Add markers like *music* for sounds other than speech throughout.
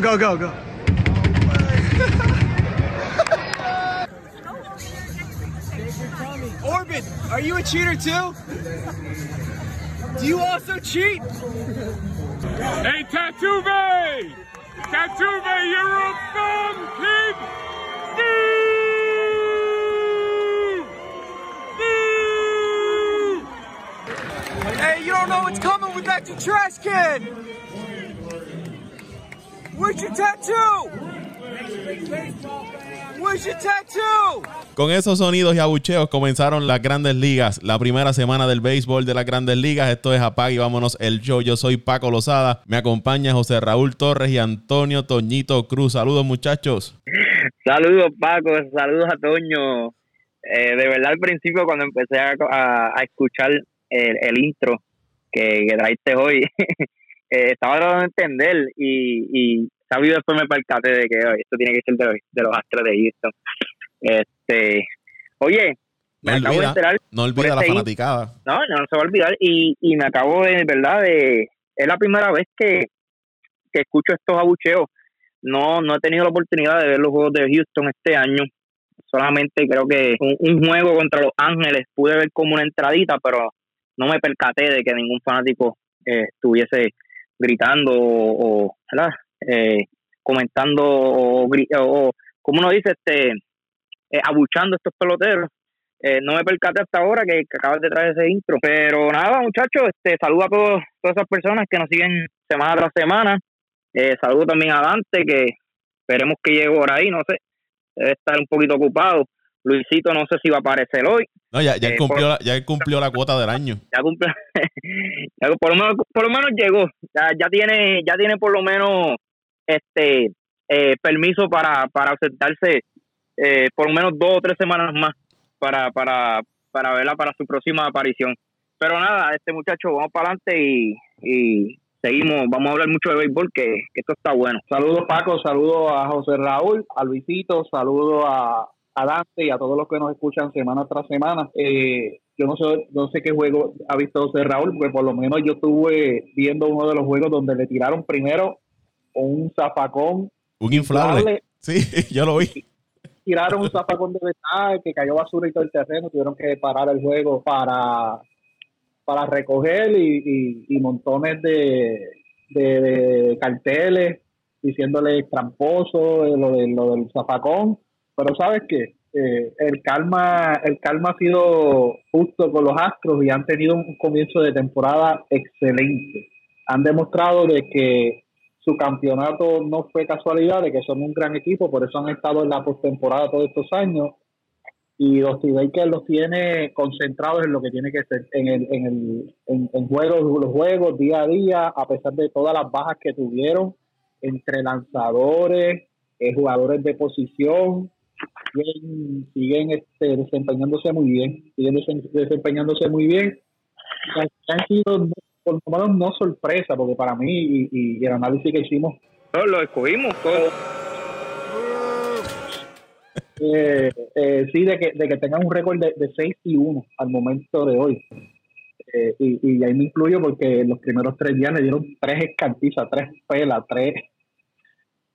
Go, go, go, go. Orbit, are you a cheater too? Do you also cheat? Hey, Tatuve! Tatuve, you're a bum, kid! Boo! Boo! Hey, you don't know what's coming with that trash can! Con esos sonidos y abucheos comenzaron las grandes ligas, la primera semana del béisbol de las grandes ligas. Esto es Apague y vámonos el show. Yo soy Paco Lozada, me acompaña José Raúl Torres y Antonio Toñito Cruz. Saludos muchachos. Saludos Paco, saludos a Toño. Eh, de verdad al principio cuando empecé a, a- a escuchar el, el intro que, que traiste hoy, *laughs* eh, estaba tratando de entender y, y sabido después me percaté de que oye, esto tiene que ser de los, de los Astros de Houston. Este, oye, me No acabo de olvida, enterar no olvida la este fanaticada. no, no se va a olvidar. Y, y me acabo de, verdad, de. Es la primera vez que, que escucho estos abucheos. No, no he tenido la oportunidad de ver los juegos de Houston este año. Solamente creo que un, un juego contra los Ángeles pude ver como una entradita, pero no me percaté de que ningún fanático eh, estuviese gritando o, o, ¿verdad? Eh, comentando o, como uno dice, este, eh, abuchando a estos peloteros. Eh, no me percaté hasta ahora que, que acabas de traer ese intro. Pero nada, muchachos, este, saludo a todos, todas esas personas que nos siguen semana tras semana. Eh, saludo también a Dante, que esperemos que llegue por ahí, no sé, debe estar un poquito ocupado. Luisito no sé si va a aparecer hoy. No, ya, ya, él Eh, cumplió por- la, ya cumplió la cuota del año. Ya cumple, *laughs* ya por, lo menos, por lo menos llegó. Ya, ya tiene, ya tiene por lo menos este eh, permiso para, para ausentarse eh, por lo menos dos o tres semanas más para, para, para verla para su próxima aparición. Pero nada, este muchacho, vamos para adelante y, y seguimos. Vamos a hablar mucho de béisbol, que, esto está bueno. Saludos Paco, saludos a José Raúl, a Luisito, saludos a, a Dante y a todos los que nos escuchan semana tras semana. Eh, yo no sé, no sé qué juego ha visto José Raúl, porque por lo menos yo estuve viendo uno de los juegos donde le tiraron primero un zafacón, Un inflable. inflable, Sí, *laughs* yo lo vi. tiraron un zafacón de verdad que cayó basura y todo el terreno, tuvieron que parar el juego para, para recoger y, y- y montones de, de- de carteles diciéndole tramposo lo, de, lo del zafacón, pero sabes qué, Eh, el calma el calma ha sido justo con los Astros y han tenido un comienzo de temporada excelente. Han demostrado de que su campeonato no fue casualidad, de que son un gran equipo, por eso han estado en la postemporada todos estos años. Y Dusty Baker los tiene concentrados en lo que tiene que ser, en el, en el en, en juegos, los juegos día a día, a pesar de todas las bajas que tuvieron entre lanzadores, eh, jugadores de posición, siguen, este, desempeñándose muy bien, siguen desempeñándose muy bien. Han- sido, por lo menos no sorpresa, porque para mí y, y el análisis que hicimos Todos lo escogimos, todos. *laughs* eh, eh, sí, de que, de que tengan un récord de, de 6 y 1 al momento de hoy. Eh, y, y ahí me incluyo porque los primeros tres días le dieron tres escantizas, tres pelas, tres,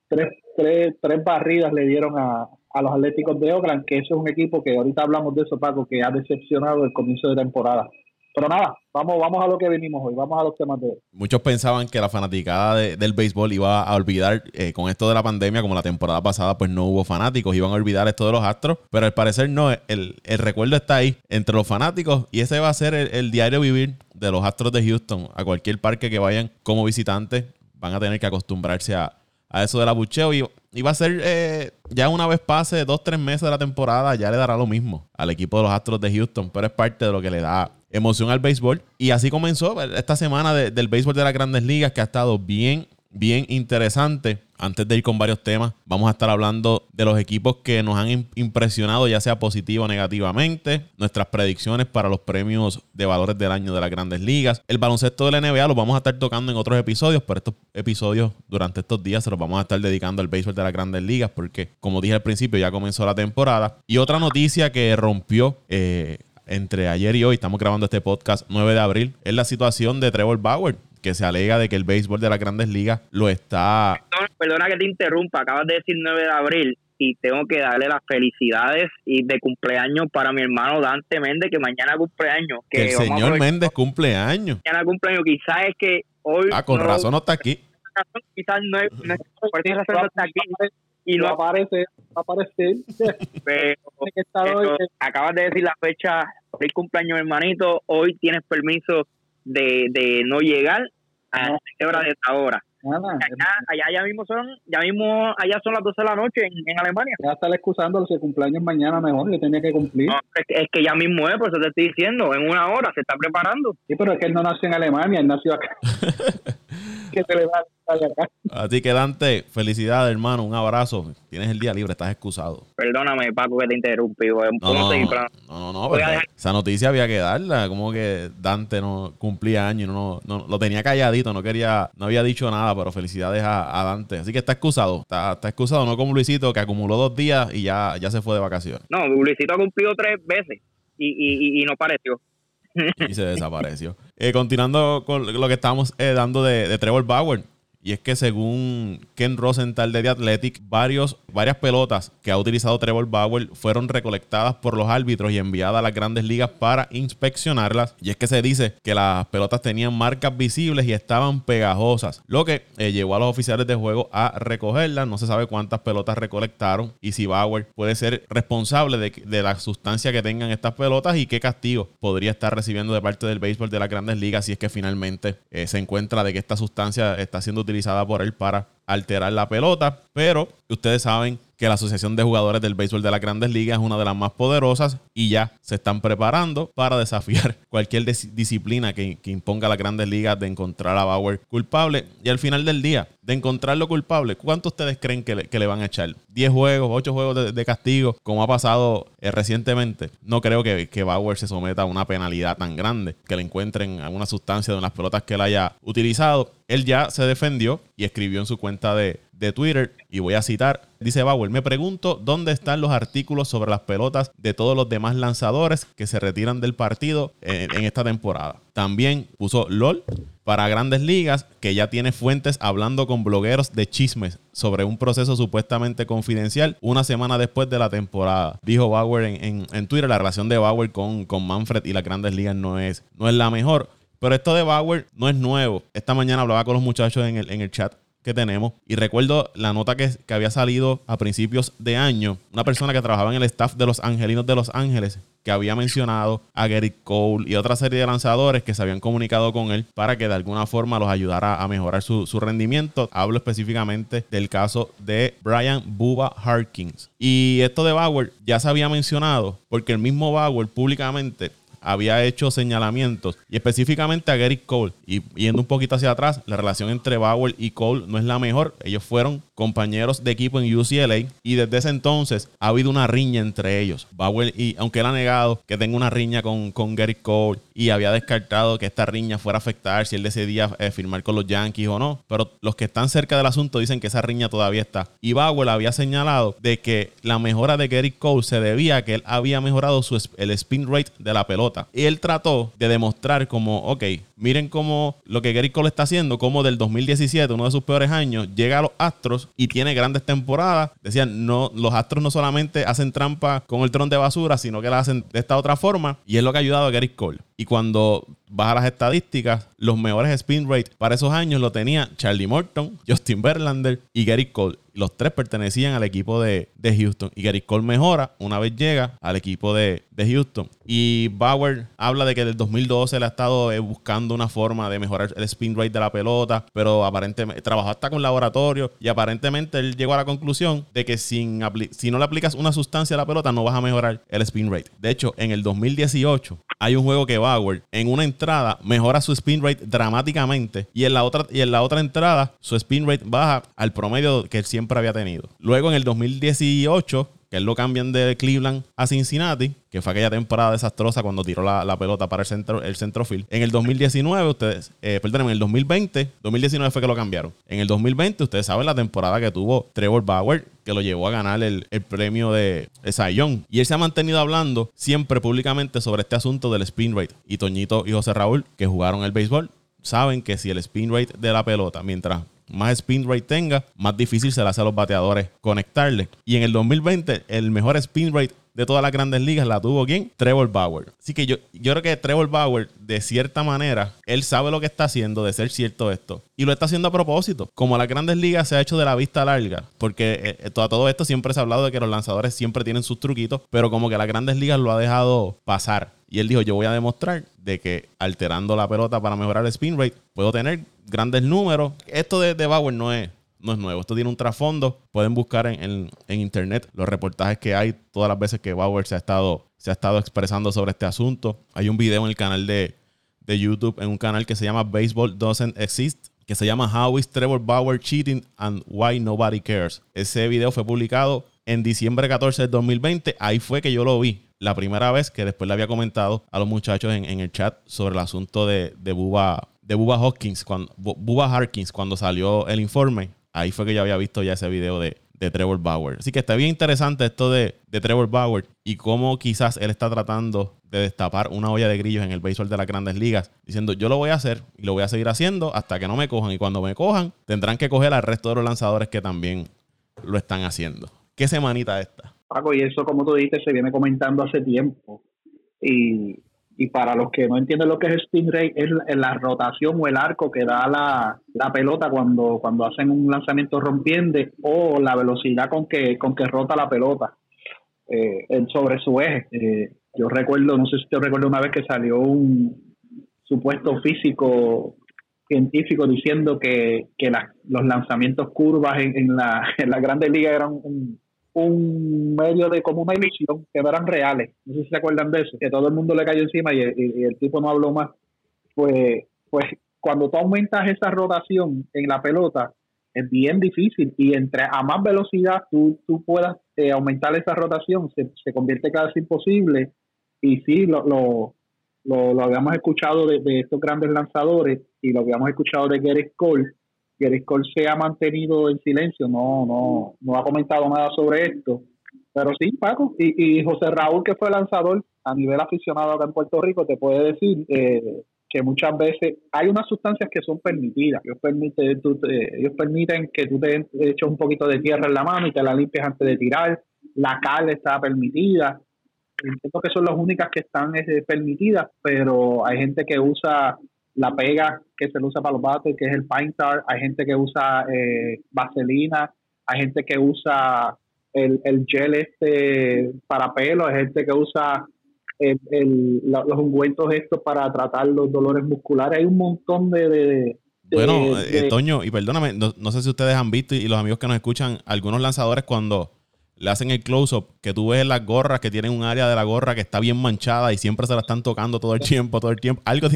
tres, tres, tres barridas le dieron a, a los Atléticos de Oakland, que eso es un equipo que ahorita hablamos de eso, Paco, que ha decepcionado el comienzo de temporada. Pero nada, vamos, vamos a lo que venimos hoy, vamos a los temas de. Muchos pensaban que la fanaticada de- del béisbol iba a olvidar eh, con esto de la pandemia, como la temporada pasada, pues no hubo fanáticos, iban a olvidar esto de los astros, pero al parecer no, el, el recuerdo está ahí entre los fanáticos y ese va a ser el, el diario vivir de los astros de Houston. A cualquier parque que vayan como visitantes, van a tener que acostumbrarse a, a eso del abucheo y, y va a ser, eh, ya una vez pase dos, tres meses de la temporada, ya le dará lo mismo al equipo de los astros de Houston, pero es parte de lo que le da emoción al béisbol. Y así comenzó esta semana de- del béisbol de las grandes ligas, que ha estado bien, bien interesante. Antes de ir con varios temas, vamos a estar hablando de los equipos que nos han im- impresionado, ya sea positivo o negativamente, nuestras predicciones para los premios de valores del año de las grandes ligas. El baloncesto de la NBA lo vamos a estar tocando en otros episodios, pero estos episodios durante estos días se los vamos a estar dedicando al béisbol de las grandes ligas, porque como dije al principio, ya comenzó la temporada. Y otra noticia que rompió eh, entre ayer y hoy, estamos grabando este podcast 9 de abril, es la situación de Trevor Bauer, que se alega de que el béisbol de las grandes ligas lo está Perdona, perdona que te interrumpa, acabas de decir 9 de abril y tengo que darle las felicidades y de cumpleaños para mi hermano Dante Méndez, que mañana cumpleaños. que el señor Méndez cumple años. Mañana cumpleaños, quizás es que hoy. Ah, con no- razón no está aquí. *laughs* Quizás no es. no es- *laughs* por esa razón no está aquí y no no aparece, va a aparecer. *laughs* pero, que acabas de decir la fecha, el cumpleaños hermanito, hoy tienes permiso de, de no llegar a No. esta hora de esta hora. Nada, Allá, allá ya mismo son, ya mismo, allá son las 12 de la noche en, en Alemania. ya estar excusando si el cumpleaños mañana mejor, que tenía que cumplir. No, es, que, es que ya mismo es, por eso te estoy diciendo, en una hora se está preparando. Sí, pero es que él no nació en Alemania, él nació acá. *laughs* que se le va. Así que Dante, felicidades hermano, un abrazo. Tienes el día libre, estás excusado. Perdóname, Paco, que te interrumpí. No, no, no, no, no, esa noticia había que darla, como que Dante no cumplía años, no, no, lo tenía calladito, no quería, no había dicho nada, pero felicidades a, a Dante. Así que está excusado, está, está excusado, no como Luisito que acumuló dos días y ya, ya se fue de vacaciones No, Luisito ha cumplido tres veces y, y, y, y no pareció. y se desapareció. *laughs* Eh, continuando con lo que estábamos eh, dando de, de Trevor Bauer. Y es que según Ken Rosenthal de The Athletic, varios, varias pelotas que ha utilizado Trevor Bauer fueron recolectadas por los árbitros y enviadas a las grandes ligas para inspeccionarlas. Y es que se dice que las pelotas tenían marcas visibles y estaban pegajosas, lo que eh, llevó a los oficiales de juego a recogerlas. No se sabe cuántas pelotas recolectaron y si Bauer puede ser responsable de, de la sustancia que tengan estas pelotas y qué castigo podría estar recibiendo de parte del béisbol de las grandes ligas si es que finalmente eh, se encuentra de que esta sustancia está siendo utilizada por él para alterar la pelota. Pero ustedes saben que la Asociación de Jugadores del Béisbol de las Grandes Ligas es una de las más poderosas y ya se están preparando para desafiar *laughs* cualquier dis- disciplina que, imponga a las Grandes Ligas de encontrar a Bauer culpable. Y al final del día, de encontrarlo culpable, ¿cuánto ustedes creen que le, van a echar? ¿10 juegos, 8 juegos de, castigo, como ha pasado eh, recientemente? No creo que, que Bauer se someta a una penalidad tan grande, que le encuentren alguna sustancia de las pelotas que él haya utilizado. Él ya se defendió y escribió en su cuenta de, Twitter, y voy a citar, dice Bauer, me pregunto dónde están los artículos sobre las pelotas de todos los demás lanzadores que se retiran del partido en, en esta temporada. También puso LOL para grandes ligas, que ya tiene fuentes hablando con blogueros de chismes sobre un proceso supuestamente confidencial una semana después de la temporada. Dijo Bauer en, en- en Twitter, la relación de Bauer con, con Manfred y las grandes ligas no es, no es la mejor. Pero esto de Bauer no es nuevo. Esta mañana hablaba con los muchachos en el, en el chat que tenemos y recuerdo la nota que, que había salido a principios de año. Una persona que trabajaba en el staff de los Angelinos de Los Ángeles que había mencionado a Gary Cole y otra serie de lanzadores que se habían comunicado con él para que de alguna forma los ayudara a mejorar su, su rendimiento. Hablo específicamente del caso de Brian Buba Harkins. Y esto de Bauer ya se había mencionado porque el mismo Bauer públicamente había hecho señalamientos y específicamente a Gary Cole. Y yendo un poquito hacia atrás, la relación entre Bauer y Cole no es la mejor. Ellos fueron compañeros de equipo en UCLA y desde ese entonces ha habido una riña entre ellos. Bauer, y aunque él ha negado que tenga una riña con, con Gary Cole y había descartado que esta riña fuera a afectar si él decidía eh, firmar con los Yankees o no, pero los que están cerca del asunto dicen que esa riña todavía está. Y Bauer había señalado de que la mejora de Gary Cole se debía a que él había mejorado su, el spin rate de la pelota. Y él trató de demostrar como, ok, miren cómo lo que Gary Cole está haciendo, como del 2017, uno de sus peores años, llega a los Astros y tiene grandes temporadas. Decían, no, los Astros no solamente hacen trampa con el tron de basura, sino que la hacen de esta otra forma. Y es lo que ha ayudado a Gary Cole. Y cuando vas a las estadísticas, los mejores spin rate para esos años lo tenía Charlie Morton, Justin Verlander y Gary Cole. Los tres pertenecían al equipo de, de Houston. Y Gary Cole mejora una vez llega al equipo de, de Houston. Y Bauer habla de que del 2012 le ha estado eh, buscando una forma de mejorar el spin rate de la pelota, pero aparentemente trabajó hasta con laboratorio y aparentemente él llegó a la conclusión de que sin si no le aplicas una sustancia a la pelota no vas a mejorar el spin rate. De hecho, en el 2018 hay un juego que Bauer en una entrada mejora su spin rate dramáticamente y en la otra y en la otra entrada su spin rate baja al promedio que siempre había tenido. Luego en el 2018 que él lo cambian de Cleveland a Cincinnati, que fue aquella temporada desastrosa cuando tiró la, pelota para el centro. En el 2019, ustedes, eh, en el 2020, 2019 fue que lo cambiaron. En el 2020, ustedes saben la temporada que tuvo Trevor Bauer, que lo llevó a ganar el, premio de, de Y él se ha mantenido hablando siempre públicamente sobre este asunto del spin rate. Y Toñito y José Raúl, que jugaron el béisbol, saben que si el spin rate de la pelota, mientras más spin rate tenga, más difícil se le hace a los bateadores conectarle. Y en el 2020, el mejor spin rate de todas las grandes ligas la tuvo quién? Trevor Bauer. Así que yo, yo creo que Trevor Bauer, de cierta manera, él sabe lo que está haciendo de ser cierto esto. Y lo está haciendo a propósito. Como las grandes ligas se ha hecho de la vista larga. Porque eh, eh, todo, todo esto siempre se ha hablado de que los lanzadores siempre tienen sus truquitos. Pero como que las grandes ligas lo ha dejado pasar. Y él dijo, yo voy a demostrar de que alterando la pelota para mejorar el spin rate, puedo tener grandes números. Esto de, Bauer no es, no es nuevo. Esto tiene un trasfondo. Pueden buscar en, internet los reportajes que hay todas las veces que Bauer se ha estado, se ha estado expresando sobre este asunto. Hay un video en el canal de, de YouTube, en un canal que se llama Baseball Doesn't Exist, que se llama How is Trevor Bauer Cheating and Why Nobody Cares. Ese video fue publicado en diciembre 14 del 2020. Ahí fue que yo lo vi. La primera vez que después le había comentado a los muchachos en, el chat sobre el asunto de, de Buba de Bubba Hawkins, cuando, Bubba Harkins, cuando salió el informe, ahí fue que yo había visto ya ese video de, Trevor Bauer. Así que está bien interesante esto de, Trevor Bauer y cómo quizás él está tratando de destapar una olla de grillos en el béisbol de las grandes ligas, diciendo yo lo voy a hacer y lo voy a seguir haciendo hasta que no me cojan y cuando me cojan tendrán que coger al resto de los lanzadores que también lo están haciendo. ¿Qué semanita esta? Y eso como tú dices se viene comentando hace tiempo y y para los que no entienden lo que es spin rate, es la, rotación o el arco que da la, la, pelota cuando, cuando hacen un lanzamiento rompiente o la velocidad con que, con que rota la pelota eh, sobre su eje. Eh, yo recuerdo, no sé si te recuerdo una vez que salió un supuesto físico científico diciendo que, que los lanzamientos curvas en, en, la, *laughs* en la Grandes Ligas eran un, un medio de como una ilusión que no eran reales. No sé si se acuerdan de eso, que todo el mundo le cayó encima y, el tipo no habló más. Pues, pues cuando tú aumentas esa rotación en la pelota, es bien difícil y entre a más velocidad tú, tú puedas eh, aumentar esa rotación, se, se, convierte casi imposible. Y sí, lo, lo, lo, habíamos escuchado de, de, estos grandes lanzadores y lo habíamos escuchado de Gary Cole, Gary Cole se ha mantenido en silencio, no, no, no ha comentado nada sobre esto. Pero sí, Paco, y, y José Raúl, que fue lanzador a nivel aficionado acá en Puerto Rico, te puede decir eh, que muchas veces hay unas sustancias que son permitidas. Ellos, permiten, ellos permiten que tú te eches un poquito de tierra en la mano y te la limpies antes de tirar. La cal está permitida. Entiendo que son las únicas que están eh, permitidas, pero hay gente que usa la pega que se usa para los bates, que es el Pine Tar, hay gente que usa eh, vaselina, hay gente que usa el, el, gel este para pelo, hay gente que usa el, los ungüentos estos para tratar los dolores musculares, hay un montón de... bueno, eh, Toño, y perdóname, no, no sé si ustedes han visto y los amigos que nos escuchan, algunos lanzadores cuando le hacen el close-up, que tú ves las gorras que tienen un área de la gorra que está bien manchada y siempre se la están tocando todo el *laughs* tiempo, todo el tiempo. Algo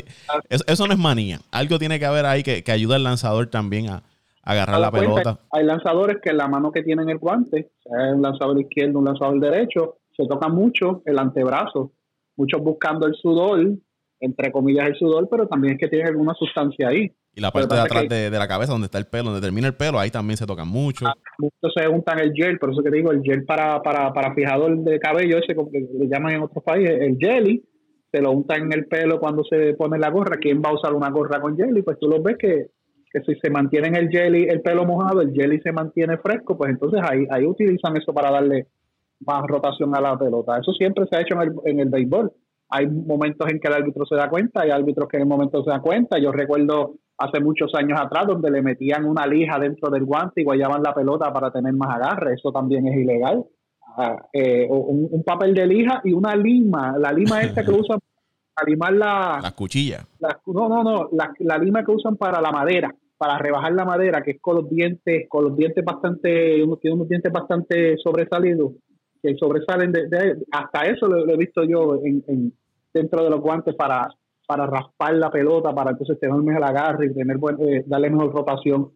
eso, no es manía. Algo tiene que haber ahí que, que ayude al lanzador también a, agarrar la pelota. Hay lanzadores que la mano que tienen el guante, sea un lanzador izquierdo, un lanzador derecho, se toca mucho el antebrazo. Muchos buscando el sudor, entre comillas el sudor, pero también es que tiene alguna sustancia ahí. Y la parte de atrás de, la cabeza, donde está el pelo, donde termina el pelo, ahí también se toca mucho. Ah, muchos se untan el gel, por eso que digo, el gel para, para, para fijador de cabello, ese como que le llaman en otros países, el jelly, se lo untan en el pelo cuando se pone la gorra. ¿Quién va a usar una gorra con jelly? Pues tú lo ves que, que si se mantiene en el jelly el pelo mojado, el jelly se mantiene fresco, pues entonces ahí, ahí utilizan eso para darle más rotación a la pelota. Eso siempre se ha hecho en el, en el béisbol. Hay momentos en que el árbitro se da cuenta, hay árbitros que en el momento se dan cuenta. Yo recuerdo hace muchos años atrás, donde le metían una lija dentro del guante y guayaban la pelota para tener más agarre. Eso también es ilegal. Ah, eh, un, papel de lija y una lima, la lima *laughs* esta que usan para limar la, Las cuchillas. la- no, no, no, la, la lima que usan para la madera, para rebajar la madera, que es con los dientes, con los dientes bastante, uno tiene unos dientes bastante sobresalidos, que sobresalen de, de- hasta eso lo, lo he visto yo en, en- dentro de los guantes para, para raspar la pelota, para entonces tener mejor agarre y tener buen- eh, darle mejor rotación.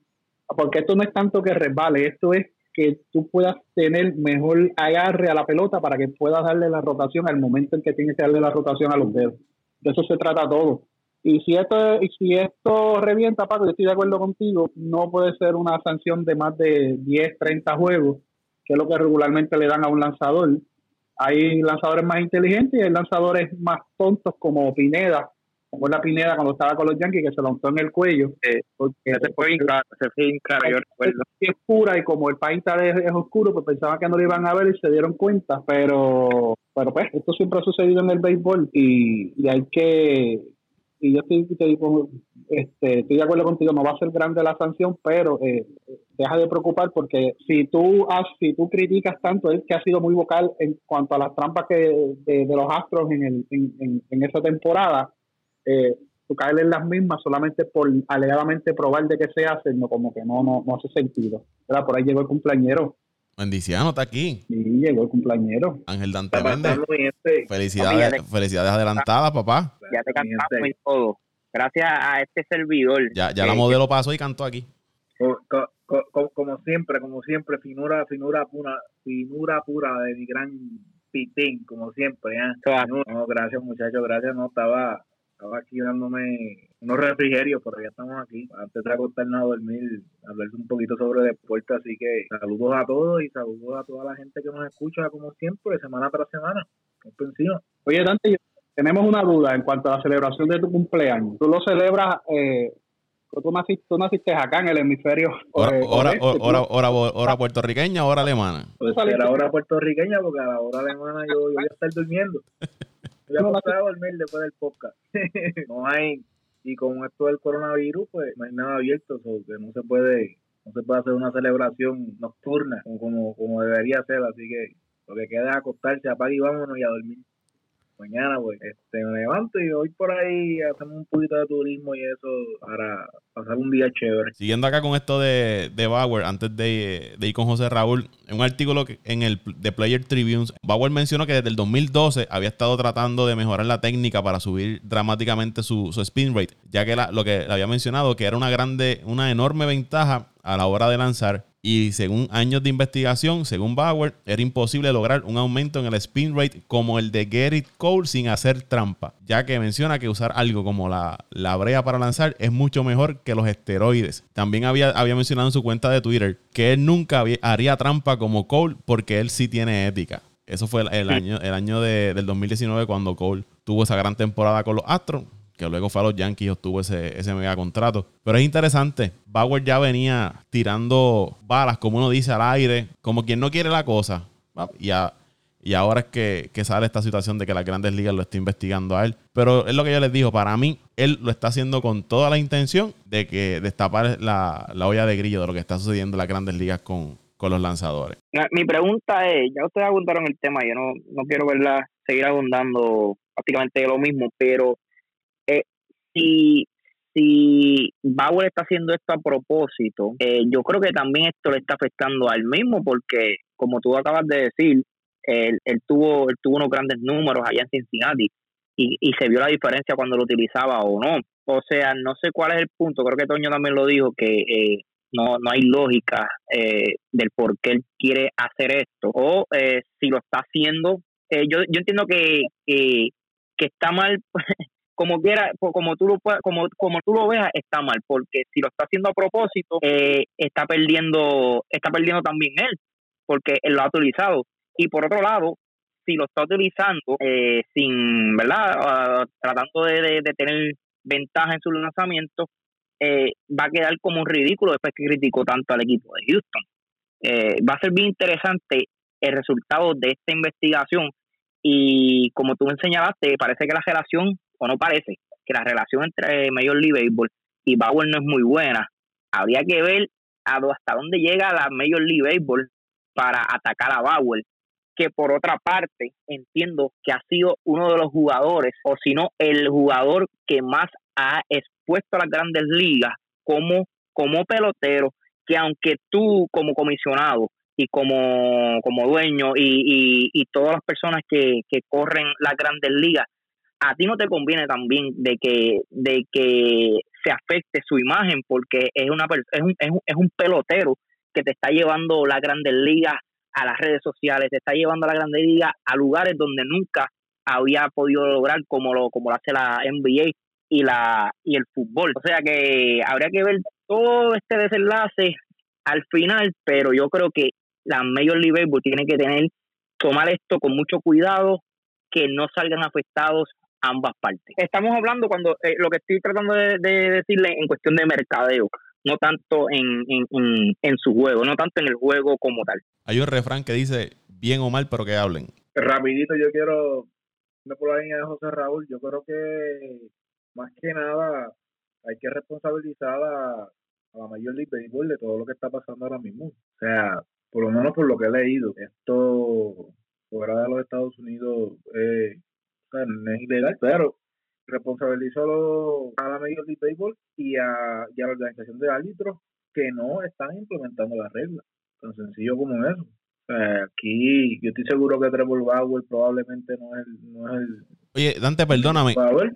Porque esto no es tanto que resbale, esto es que tú puedas tener mejor agarre a la pelota para que puedas darle la rotación al momento en que tienes que darle la rotación a los dedos. De eso se trata todo. Y si esto si esto revienta, Paco, yo estoy de acuerdo contigo, no puede ser una sanción de más de 10, 30 juegos, que es lo que regularmente le dan a un lanzador. Hay lanzadores más inteligentes y hay lanzadores más tontos como Pineda. Como la Pineda cuando estaba con los Yankees, que se lo en el cuello. porque, Ese fue bien claro, ese fue bien claro, yo recuerdo. es oscura y como el país está es, es oscuro, pues pensaban que no lo iban a ver y se dieron cuenta. Pero, pero pues, esto siempre ha sucedido en el béisbol y, y hay que. Y yo estoy, te digo, este, estoy de acuerdo contigo, no va a ser grande la sanción, pero eh, deja de preocupar porque si tú has, si tú criticas tanto, él que ha sido muy vocal en cuanto a las trampas que de, de los Astros en, el, en, en, en esa temporada, eh, tú caes en las mismas solamente por alegadamente probar de qué se hace, no, como que no, no, no hace sentido. ¿verdad? Por ahí llegó el cumpleañero. Bendiciano está aquí. Sí, llegó el cumpleañero. Ángel Dante. Felicidades, felicidades adelantadas, papá. Ya te cantamos y todo. Gracias a este servidor. Ya, ya la modelo pasó y cantó aquí. Co- co- co- co- como siempre, como siempre, finura, finura pura, finura pura de mi gran pitín, como siempre, ¿eh? No, gracias muchachos, gracias, no, estaba, estaba aquí dándome unos refrigerios, pero ya estamos aquí, antes de acostarnos a dormir, hablar un poquito sobre deporte, así que saludos a todos y saludos a toda la gente que nos escucha, como siempre, semana tras semana, encima. Oye, Dante, yo- tenemos una duda en cuanto a la celebración de tu cumpleaños. Tú lo celebras, eh, tú, naciste, tú naciste acá en el hemisferio. Hora, eh, hora, hora, hora, hora puertorriqueña, hora alemana. Pues saliste- a la hora puertorriqueña, porque a la hora alemana yo, yo voy a estar durmiendo. *laughs* Voy a pasar a dormir después del podcast. *laughs* no hay, y con esto del coronavirus, pues no hay nada abierto, so que no se puede no se puede hacer una celebración nocturna como, como, como debería ser, así que lo que queda es acostarse, apague y vámonos y a dormir. Mañana, pues, este, me levanto y voy por ahí, hacemos un poquito de turismo y eso para pasar un día chévere. Siguiendo acá con esto de, de Bauer, antes de, de ir con José Raúl, en un artículo que- en el The Player Tribunes, Bauer mencionó que desde el 2012 había estado tratando de mejorar la técnica para subir dramáticamente su, su spin rate, ya que la- lo que le había mencionado, que era una grande, una enorme ventaja a la hora de lanzar. Y según años de investigación, según Bauer, era imposible lograr un aumento en el spin rate como el de Gerrit Cole sin hacer trampa, ya que menciona que usar algo como la, la brea para lanzar es mucho mejor que los esteroides. También había, había mencionado en su cuenta de Twitter que él nunca había- haría trampa como Cole porque él sí tiene ética. Eso fue el, el año, el año de- del 2019 cuando Cole tuvo esa gran temporada con los Astros, que luego fue a los Yankees y obtuvo ese, ese mega contrato. Pero es interesante, Bauer ya venía tirando balas, como uno dice, al aire, como quien no quiere la cosa. ¿va? Y, a- y ahora es que, que sale esta situación de que las grandes ligas lo está investigando a él. Pero es lo que yo les digo, para mí, él lo está haciendo con toda la intención de que destapar la, la olla de grillo de lo que está sucediendo en las grandes ligas con, con los lanzadores. Mi pregunta es, ya ustedes abundaron el tema, yo no, no quiero verla seguir abundando prácticamente lo mismo, pero si, si Bauer está haciendo esto a propósito, eh, yo creo que también esto le está afectando al mismo, porque como tú acabas de decir, él, él tuvo él tuvo unos grandes números allá en Cincinnati y, y se vio la diferencia cuando lo utilizaba o no. O sea, no sé cuál es el punto, creo que Toño también lo dijo, que eh, no, no hay lógica eh, del por qué él quiere hacer esto. O eh, si lo está haciendo, eh, yo, yo entiendo que, que, que está mal, *laughs* como quiera, como tú lo como, como tú lo veas, está mal, porque si lo está haciendo a propósito, eh, está perdiendo, está perdiendo también él, porque él lo ha utilizado. Y por otro lado, si lo está utilizando eh, sin, ¿verdad? Ah, tratando de, tener ventaja en su lanzamiento, eh, va a quedar como un ridículo después que criticó tanto al equipo de Houston. Eh, va a ser bien interesante el resultado de esta investigación y como tú me parece que la relación, o no parece, que la relación entre Major League Baseball y Bauer no es muy buena. Habría que ver hasta dónde llega la Major League Baseball para atacar a Bauer que por otra parte entiendo que ha sido uno de los jugadores, o si no, el jugador que más ha expuesto a las grandes ligas como, como pelotero, que aunque tú como comisionado y como, como dueño y, y, todas las personas que, que corren las grandes ligas, a ti no te conviene también de que, de que se afecte su imagen porque es, una, es, un, es, un, es un pelotero que te está llevando las grandes ligas a las redes sociales, te está llevando a la Grande Liga a lugares donde nunca había podido lograr como lo, como lo hace la NBA y la y el fútbol. O sea que habría que ver todo este desenlace al final, pero yo creo que la Major League Baseball tiene que tener tomar esto con mucho cuidado, que no salgan afectados ambas partes. Estamos hablando cuando eh, lo que estoy tratando de, de, decirle en cuestión de mercadeo, no tanto en, en, en, en su juego, no tanto en el juego como tal. Hay un refrán que dice bien o mal, pero que hablen. Rapidito, yo quiero, me por la línea de José Raúl, yo creo que más que nada hay que responsabilizar a, la Major League Baseball de todo lo que está pasando ahora mismo. O sea, por lo menos por lo que he leído, esto fuera de los Estados Unidos eh, es ilegal, pero responsabilizó a la Major League Baseball y a, y a la organización de árbitros que no están implementando las reglas tan sencillo como eso. aquí yo estoy seguro que Trevor Bauer probablemente no es el... No es el Oye, Dante, perdóname.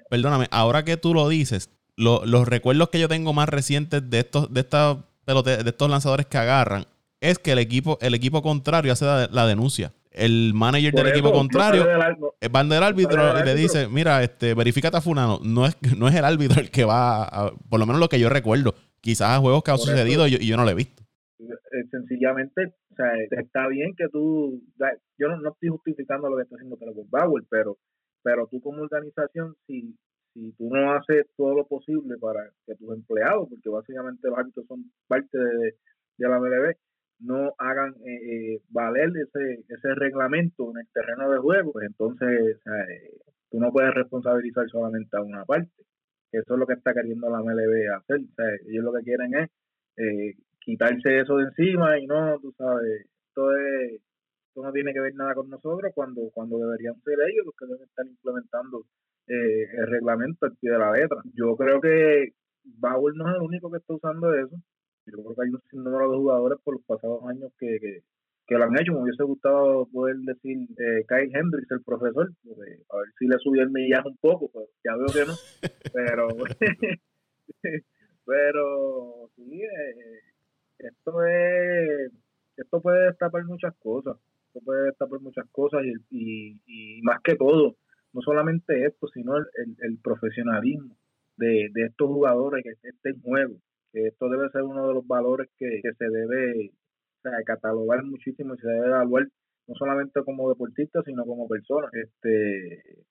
Perdóname, ahora que tú lo dices, los recuerdos que yo tengo más recientes de estos, de estas de estos lanzadores que agarran, es que el equipo, el equipo contrario hace la, denuncia. El manager del equipo contrario va del árbitro y le dice, mira, este, verifícate a Fulano. No es, *laughs* no es el árbitro el que va, a, por lo menos lo que yo recuerdo. Quizás a juegos que han sucedido y yo no lo he visto. Eh, sencillamente, o sea, está bien que tú, yo no, estoy justificando lo que está haciendo Trevor Bauer, pero, pero tú como organización, si, si tú no haces todo lo posible para que tus empleados, porque básicamente los hábitos son parte de, la MLB, no hagan eh, eh, valer ese, ese reglamento en el terreno de juego, pues entonces tú no puedes responsabilizar solamente a una parte. Eso es lo que está queriendo la MLB hacer. Ellos lo que quieren es eh, quitarse eso de encima y no, tú sabes, esto, es, esto no tiene que ver nada con nosotros cuando, cuando deberían ser ellos los que deben estar implementando eh, el reglamento al pie de la letra. Yo creo que Bauer no es el único que está usando eso. Yo creo que hay un sinnúmero de jugadores por los pasados años que, que, lo han hecho. Me hubiese gustado poder decir eh, Kyle Hendricks, el profesor, a ver si le subió el millaje un poco, pues ya veo que no. *laughs* Pero, *laughs* pero sí, eh, esto es esto puede destapar muchas cosas esto puede destapar muchas cosas y, y, más que todo no solamente esto sino el, el, profesionalismo de, de, estos jugadores que estén en juego esto debe ser uno de los valores que, que se debe catalogar muchísimo y se debe evaluar no solamente como deportista sino como persona este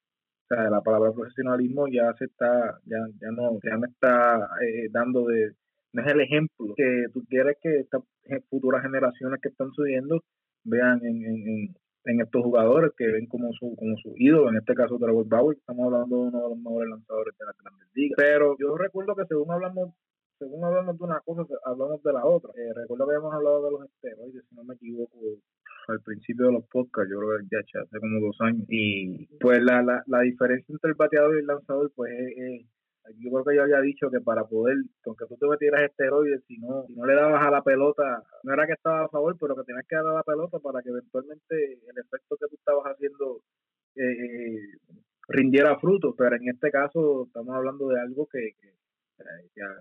o la palabra profesionalismo ya se está ya ya no ya me está eh, dando de no es el ejemplo que tú quieres que estas futuras generaciones que están subiendo vean en, en, en estos jugadores que ven como su como su ídolo, en este caso Trevor Bauer, estamos hablando de uno de los mejores lanzadores de la grandes ligas. Pero yo recuerdo que según hablamos según hablamos de una cosa, hablamos de la otra. Eh, recuerdo que habíamos hablado de los esteroides, si no me equivoco, al principio de los podcasts, yo creo que ya hace como dos años. Y pues la, la, la diferencia entre el bateador y el lanzador, pues es, yo creo que yo había dicho que para poder, aunque tú te metieras esteroides, si no, no le dabas a la pelota, no era que estaba a favor, pero que tenías que dar a la pelota para que eventualmente el efecto que tú estabas haciendo eh, rindiera fruto. Pero en este caso estamos hablando de algo que, que, que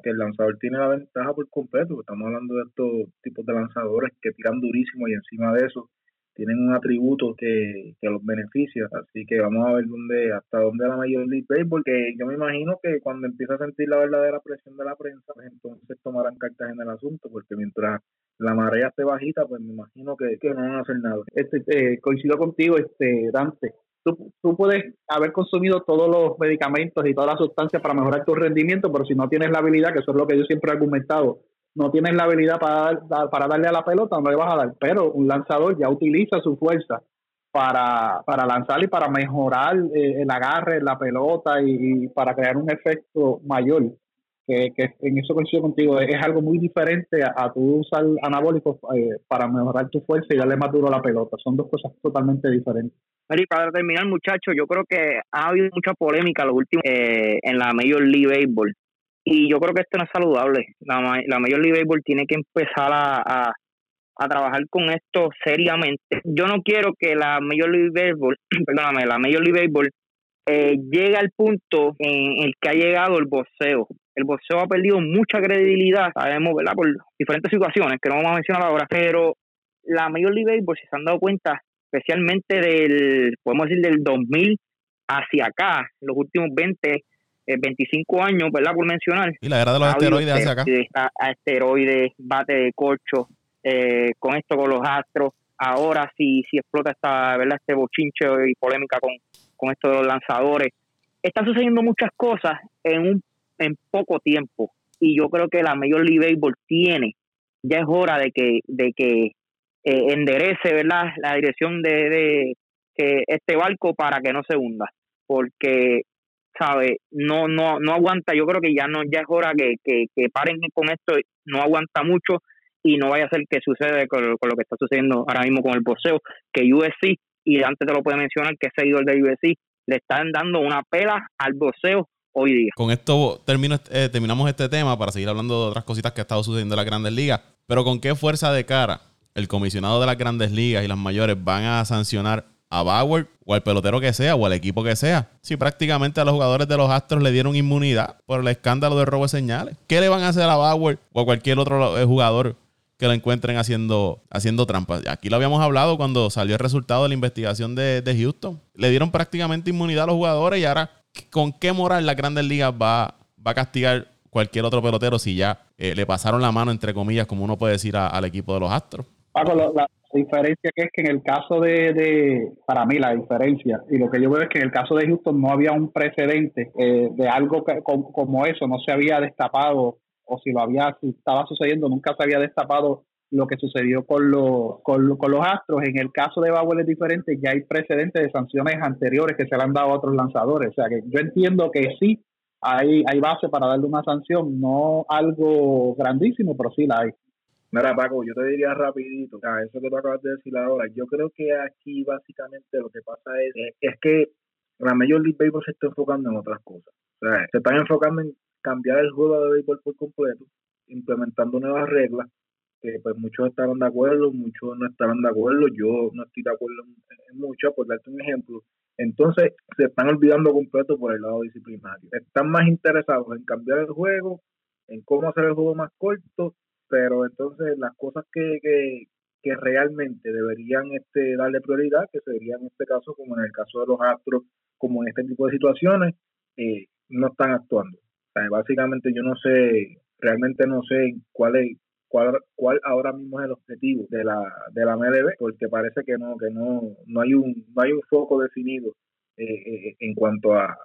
el lanzador tiene la ventaja por completo. Estamos hablando de estos tipos de lanzadores que tiran durísimo y encima de eso tienen un atributo que, que, los beneficia. Así que vamos a ver dónde, hasta dónde la Major League porque yo me imagino que cuando empieza a sentir la verdadera presión de la prensa, pues entonces tomarán cartas en el asunto, porque mientras la marea esté bajita, pues me imagino que, no van a hacer nada. Este, eh, coincido contigo, este Dante. Tú, tú puedes haber consumido todos los medicamentos y todas las sustancias para mejorar tu rendimiento, pero si no tienes la habilidad, que eso es lo que yo siempre he argumentado, no tienes la habilidad para, para darle a la pelota, no le vas a dar. Pero un lanzador ya utiliza su fuerza para, para lanzar y para mejorar eh, el agarre, la pelota y, para crear un efecto mayor. Que, que en eso coincido contigo, es, algo muy diferente a, tu usar anabólicos eh, para mejorar tu fuerza y darle más duro a la pelota. Son dos cosas totalmente diferentes. Para terminar, muchachos, yo creo que ha habido mucha polémica los últimos eh, en la Major League Baseball. Y yo creo que esto no es saludable. La, la Major League Baseball tiene que empezar a, a, trabajar con esto seriamente. Yo no quiero que la Major League Baseball, *clears throat* perdóname, la Major League Baseball eh, llegue al punto en el que ha llegado el boxeo el boxeo ha perdido mucha credibilidad, sabemos, ¿verdad? Por diferentes situaciones que no vamos a mencionar ahora, pero la Major League Baseball, si se han dado cuenta, especialmente del, podemos decir, del 2000 hacia acá, los últimos 20, 25 eh, años, ¿verdad? Por mencionar. Y la era de los asteroides hacia acá. asteroides, bate de corcho, eh, con esto, con los astros. Ahora sí, si explota esta, ¿verdad? Este bochinche y polémica con, con esto de los lanzadores. Están sucediendo muchas cosas en un en poco tiempo. Y yo creo que la Major League Baseball tiene, ya es hora de que, de que eh, enderece ¿verdad? la dirección de, de este barco para que no se hunda. Porque, ¿sabe? No, no, no aguanta, yo creo que ya no, ya es hora que, que, paren con esto, no aguanta mucho y no vaya a ser que sucede con, lo que está sucediendo ahora mismo con el boxeo, que USC, y antes te lo puede mencionar, que seguidor de USC, le están dando una pela al boxeo hoy día. Con esto termino, eh, terminamos este tema para seguir hablando de otras cositas que ha estado sucediendo en las grandes ligas. Pero con qué fuerza de cara el comisionado de las grandes ligas y las mayores van a sancionar a Bauer o al pelotero que sea o al equipo que sea. Si prácticamente a los jugadores de los Astros le dieron inmunidad por el escándalo de robo de señales. ¿Qué le van a hacer a Bauer o a cualquier otro eh, jugador que lo encuentren haciendo, haciendo trampas? Aquí lo habíamos hablado cuando salió el resultado de la investigación de, de Houston. Le dieron prácticamente inmunidad a los jugadores y ahora ¿con qué moral la Grandes Ligas va, va a castigar cualquier otro pelotero si ya eh, le pasaron la mano, entre comillas, como uno puede decir, al equipo de los Astros? Paco, la, diferencia que es que en el caso de, para mí la diferencia, y lo que yo veo es que en el caso de Houston no había un precedente eh, de algo como, eso, no se había destapado, o si lo había, si estaba sucediendo, nunca se había destapado lo que sucedió con, los con, los Astros. En el caso de Bauer es diferente, ya hay precedentes de sanciones anteriores que se le han dado a otros lanzadores. O sea que yo entiendo que sí hay, hay base para darle una sanción, no algo grandísimo, pero sí la hay. Mira, Paco, yo te diría rapidito, o eso que tú acabas de decir ahora, yo creo que aquí básicamente lo que pasa es, es que la Major League Baseball se está enfocando en otras cosas. O sea, se están enfocando en cambiar el juego de béisbol por completo, implementando nuevas reglas, que pues muchos estarán de acuerdo, muchos no estarán de acuerdo, yo no estoy de acuerdo en, muchas, por darte un ejemplo. Entonces se están olvidando completo por el lado disciplinario. Están más interesados en cambiar el juego, en cómo hacer el juego más corto, pero entonces las cosas que, que, que realmente deberían este, darle prioridad, que sería en este caso, como en el caso de los Astros, como en este tipo de situaciones, eh, no están actuando. básicamente yo no sé, realmente no sé cuál es, cuál, ahora mismo es el objetivo de la, de la MLB, porque parece que no, que no, no hay un, no hay un foco definido eh, eh, en cuanto a,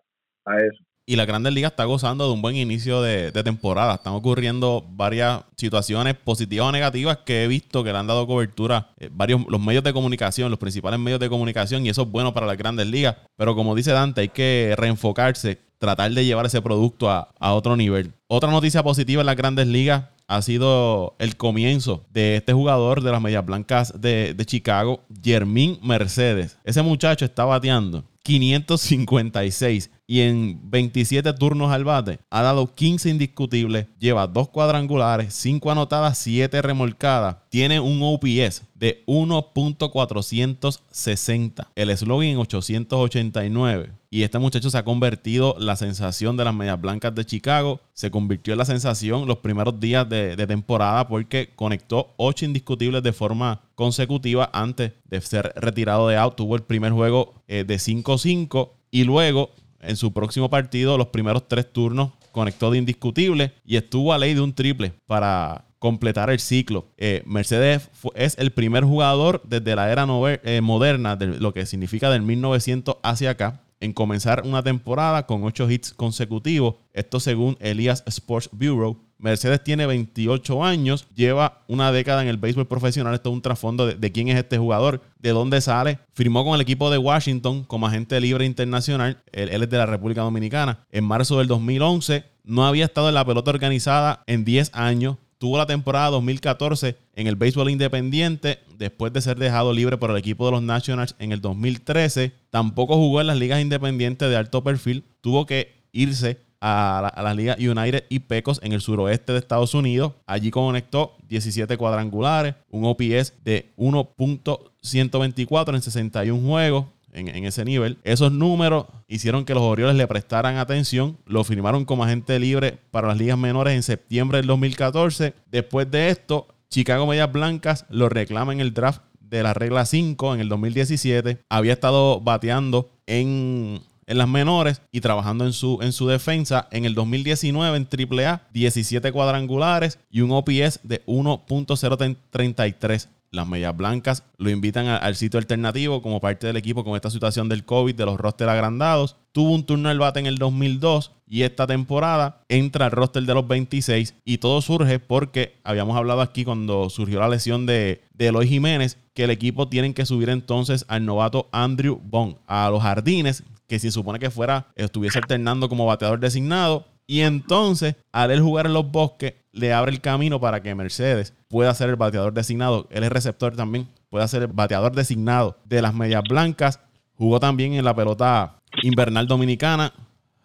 eso. Y la Grandes Ligas está gozando de un buen inicio de, temporada. Están ocurriendo varias situaciones positivas o negativas que he visto que le han dado cobertura eh, varios los medios de comunicación, los principales medios de comunicación, y eso es bueno para las Grandes Ligas. Pero como dice Dante, hay que reenfocarse, tratar de llevar ese producto a, a otro nivel. Otra noticia positiva en las Grandes Ligas ha sido el comienzo de este jugador de las Medias Blancas de, Chicago, Jermín Mercedes. Ese muchacho está bateando 556 y en 27 turnos al bate ha dado 15 indiscutibles, lleva dos cuadrangulares, 5 anotadas, 7 remolcadas, tiene un OPS de 1.460, el slogan en 889. Y este muchacho se ha convertido la sensación de las Medias Blancas de Chicago. Se convirtió en la sensación los primeros días de, temporada porque conectó 8 indiscutibles de forma consecutiva antes de ser retirado de out. Tuvo el primer juego eh, de 5-5 y luego en su próximo partido, los primeros tres turnos, conectó de indiscutible y estuvo a ley de un triple para completar el ciclo. Eh, Mercedes es el primer jugador desde la era eh, moderna, de lo que significa del 1900 hacia acá, en comenzar una temporada con ocho hits consecutivos. Esto según Elias Sports Bureau. Mercedes tiene 28 años, lleva una década en el béisbol profesional. Esto es un trasfondo de, quién es este jugador, de dónde sale. Firmó con el equipo de Washington como agente libre internacional. Él, es de la República Dominicana. En marzo del 2011 no había estado en la pelota organizada en 10 años. Tuvo la temporada 2014 en el béisbol independiente después de ser dejado libre por el equipo de los Nationals en el 2013. Tampoco jugó en las ligas independientes de alto perfil. Tuvo que irse a, las ligas United y Pecos en el suroeste de Estados Unidos. Allí conectó 17 cuadrangulares, un OPS de 1.124 en 61 juegos. En, en, ese nivel. Esos números hicieron que los Orioles le prestaran atención. Lo firmaron como agente libre para las ligas menores en septiembre del 2014. Después de esto, Chicago Medias Blancas lo reclama en el draft de la regla 5 en el 2017. Había estado bateando en en las menores y trabajando en su, en su defensa. En el 2019 en AAA, 17 cuadrangulares y un OPS de 1.033. Las Medias Blancas lo invitan al sitio alternativo como parte del equipo con esta situación del COVID, de los roster agrandados. Tuvo un turno al bate en el 2002 y esta temporada entra al roster de los 26 y todo surge porque habíamos hablado aquí cuando surgió la lesión de, de Eloy Jiménez que el equipo tienen que subir entonces al novato Andrew Bond a los jardines que se supone que fuera, estuviese alternando como bateador designado. Y entonces, al él jugar en los bosques, le abre el camino para que Mercedes pueda ser el bateador designado. Él es receptor también, pueda ser el bateador designado de las medias blancas. Jugó también en la pelota invernal dominicana,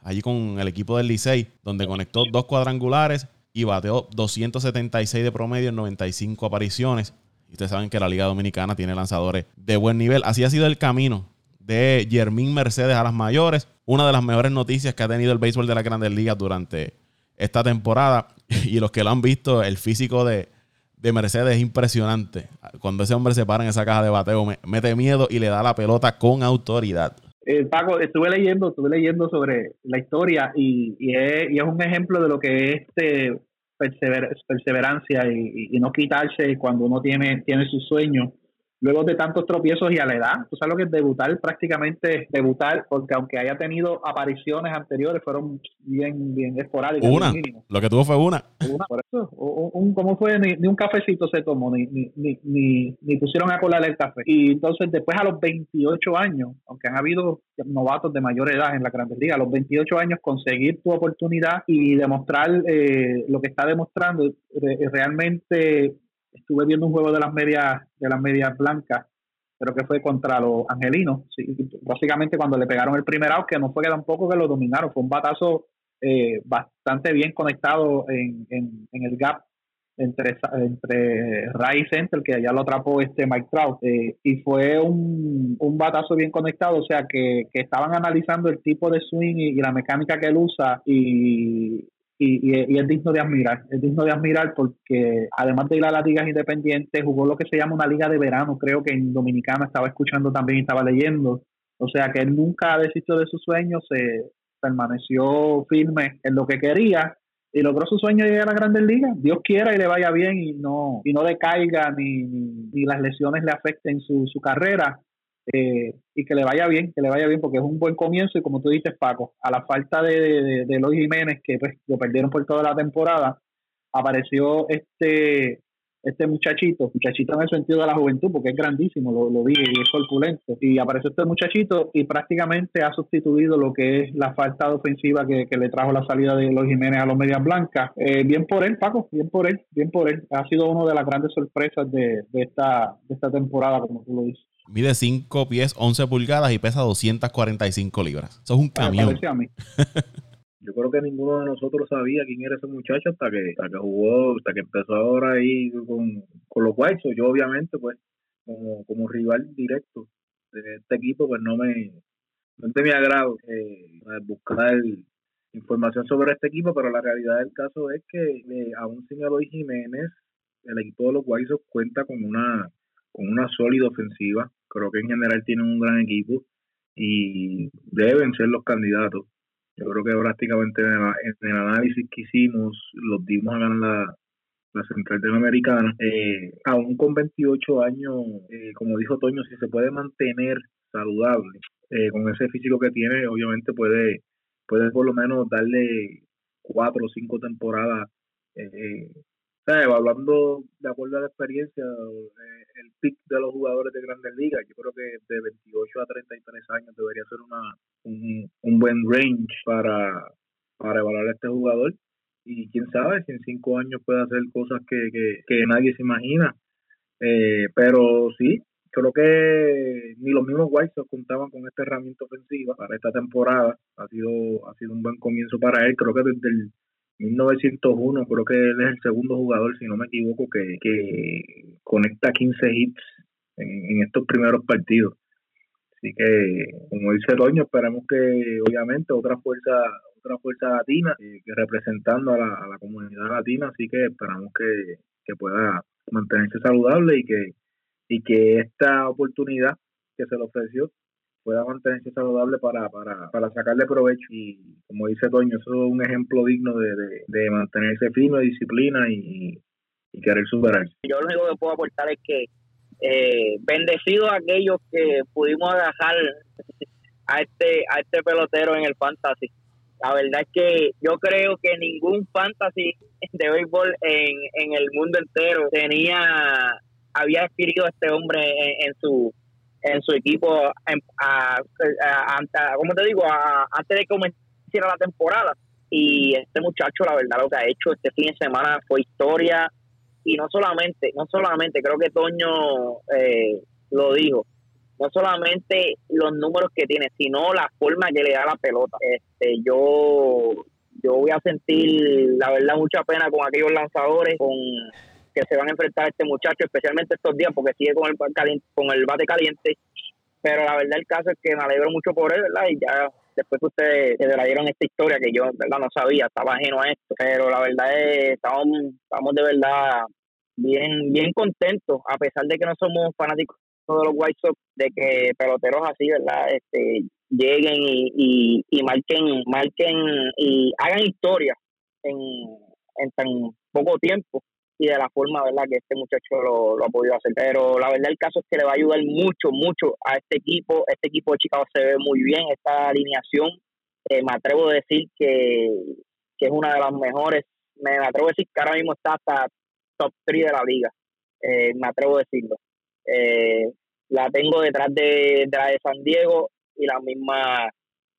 allí con el equipo del Licey, donde conectó dos cuadrangulares y bateó 276 de promedio en 95 apariciones. Ustedes saben que la Liga Dominicana tiene lanzadores de buen nivel. Así ha sido el camino de Jermín Mercedes a las mayores. Una de las mejores noticias que ha tenido el béisbol de la Grandes Ligas durante esta temporada. *laughs* Y los que lo han visto, el físico de, Mercedes es impresionante. Cuando ese hombre se para en esa caja de bateo, mete miedo y le da la pelota con autoridad. Eh, Paco, estuve leyendo, estuve leyendo sobre la historia y, es, un ejemplo de lo que es este perseverancia y, y, no quitarse cuando uno tiene, tiene sus sueños luego de tantos tropiezos y a la edad. Tú sabes lo que es debutar, prácticamente debutar, porque aunque haya tenido apariciones anteriores, fueron bien, bien esporádicas. Una, lo que tuvo fue una. Una, por eso. Un, ¿Cómo fue? Ni, un cafecito se tomó, ni, ni, ni, ni, pusieron a colar el café. Y entonces después a los 28 años, aunque han habido novatos de mayor edad en la Grandes Ligas, a los 28 años conseguir tu oportunidad y demostrar eh, lo que está demostrando, realmente estuve viendo un juego de las medias de las medias blancas pero que fue contra los angelinos básicamente cuando le pegaron el primer out que no fue que tampoco que lo dominaron fue un batazo eh, bastante bien conectado en, en, el gap entre entre Ray Center que allá lo atrapó este Mike Trout eh, y fue un, un batazo bien conectado o sea que, que estaban analizando el tipo de swing y, y la mecánica que él usa y, y, es digno de admirar, es digno de admirar porque además de ir a las ligas independientes, jugó lo que se llama una liga de verano, creo que en Dominicana estaba escuchando también y estaba leyendo, o sea que él nunca desistió de sus sueños, se permaneció firme en lo que quería y logró su sueño de llegar a la Grandes Ligas. Dios quiera y le vaya bien y no y no decaiga ni, ni, las lesiones le afecten su, su carrera. Eh, y que le vaya bien, que le vaya bien, porque es un buen comienzo y como tú dices, Paco, a la falta de, de, de Jiménez, que pues lo perdieron por toda la temporada, apareció este este muchachito, muchachito en el sentido de la juventud, porque es grandísimo, lo, lo dije, y es corpulento, y apareció este muchachito y prácticamente ha sustituido lo que es la falta de ofensiva que, le trajo la salida de los Jiménez a los Medias Blancas. Eh, bien por él, Paco, bien por él, bien por él. Ha sido una de las grandes sorpresas de, de, esta, de esta temporada, como tú lo dices. Mide 5 pies, 11 pulgadas y pesa 245 libras. Eso es un camión. *laughs* Yo creo que ninguno de nosotros sabía quién era ese muchacho hasta que, hasta que jugó, hasta que empezó ahora ahí con, con los White Yo obviamente, pues, como, como rival directo de este equipo, pues no me, no te me agrado eh, buscar información sobre este equipo, pero la realidad del caso es que eh, aún sin Eloy Jiménez, el equipo de los White cuenta con una con una sólida ofensiva. Creo que en general tienen un gran equipo y deben ser los candidatos. Yo creo que prácticamente en el, análisis que hicimos los dimos a ganar la, la Central Americana. Eh, aún con 28 años, eh, como dijo Toño, si se puede mantener saludable eh, con ese físico que tiene, obviamente puede, puede por lo menos darle cuatro o cinco temporadas eh, evaluando de acuerdo a la experiencia, eh, el pick de los jugadores de Grandes Ligas, yo creo que de 28 a 33 años debería ser una un, buen range para, para evaluar a este jugador. y quién sabe si en cinco años puede hacer cosas que, que, nadie se imagina. Eh, pero sí, creo que ni los mismos White contaban con esta herramienta ofensiva para esta temporada. Ha sido, ha sido un buen comienzo para él. Creo que desde el 1901, creo que él es el segundo jugador, si no me equivoco, que, que conecta 15 hits en, estos primeros partidos. Así que, como dice Doño, esperamos que obviamente otra fuerza otra fuerza latina eh, representando a la, a la, comunidad latina, así que esperamos que, que pueda mantenerse saludable y que y que esta oportunidad que se le ofreció pueda mantenerse saludable para, para, para sacarle provecho. Y como dice Toño, eso es un ejemplo digno de, de, mantenerse firme, disciplina y, y, querer superarse. Yo lo único que puedo aportar es que eh, bendecidos aquellos que pudimos agarrar a este, a este pelotero en el fantasy. La verdad es que yo creo que ningún fantasy de béisbol en, en el mundo entero tenía había adquirido este hombre en, su en su equipo a, como te digo antes de comenzar la temporada. Y este muchacho la verdad lo que ha hecho este fin de semana fue historia. Y no solamente no solamente creo que Toño eh, lo dijo no solamente los números que tiene sino la forma que le da la pelota. Este yo yo voy a sentir la verdad mucha pena con aquellos lanzadores con que se van a enfrentar a este muchacho, especialmente estos días, porque sigue con el, con el bate caliente. Pero la verdad, el caso es que me alegro mucho por él, ¿verdad? Y ya después que ustedes se dieron esta historia que yo, ¿verdad? No sabía, estaba ajeno a esto. Pero la verdad es, estamos, estamos de verdad bien, bien contentos, a pesar de que no somos fanáticos de los White Sox, de que peloteros así, ¿verdad? Este, lleguen y, y, y marquen, marquen y hagan historia en, en tan poco tiempo y de la forma verdad que este muchacho lo, ha podido hacer. Pero la verdad el caso es que le va a ayudar mucho, mucho a este equipo. Este equipo de Chicago se ve muy bien. Esta alineación, eh, me atrevo a decir que, es una de las mejores. Me, atrevo a decir que ahora mismo está hasta top 3 de la liga. Eh, me atrevo a decirlo. Eh, la tengo detrás de, la de San Diego y la misma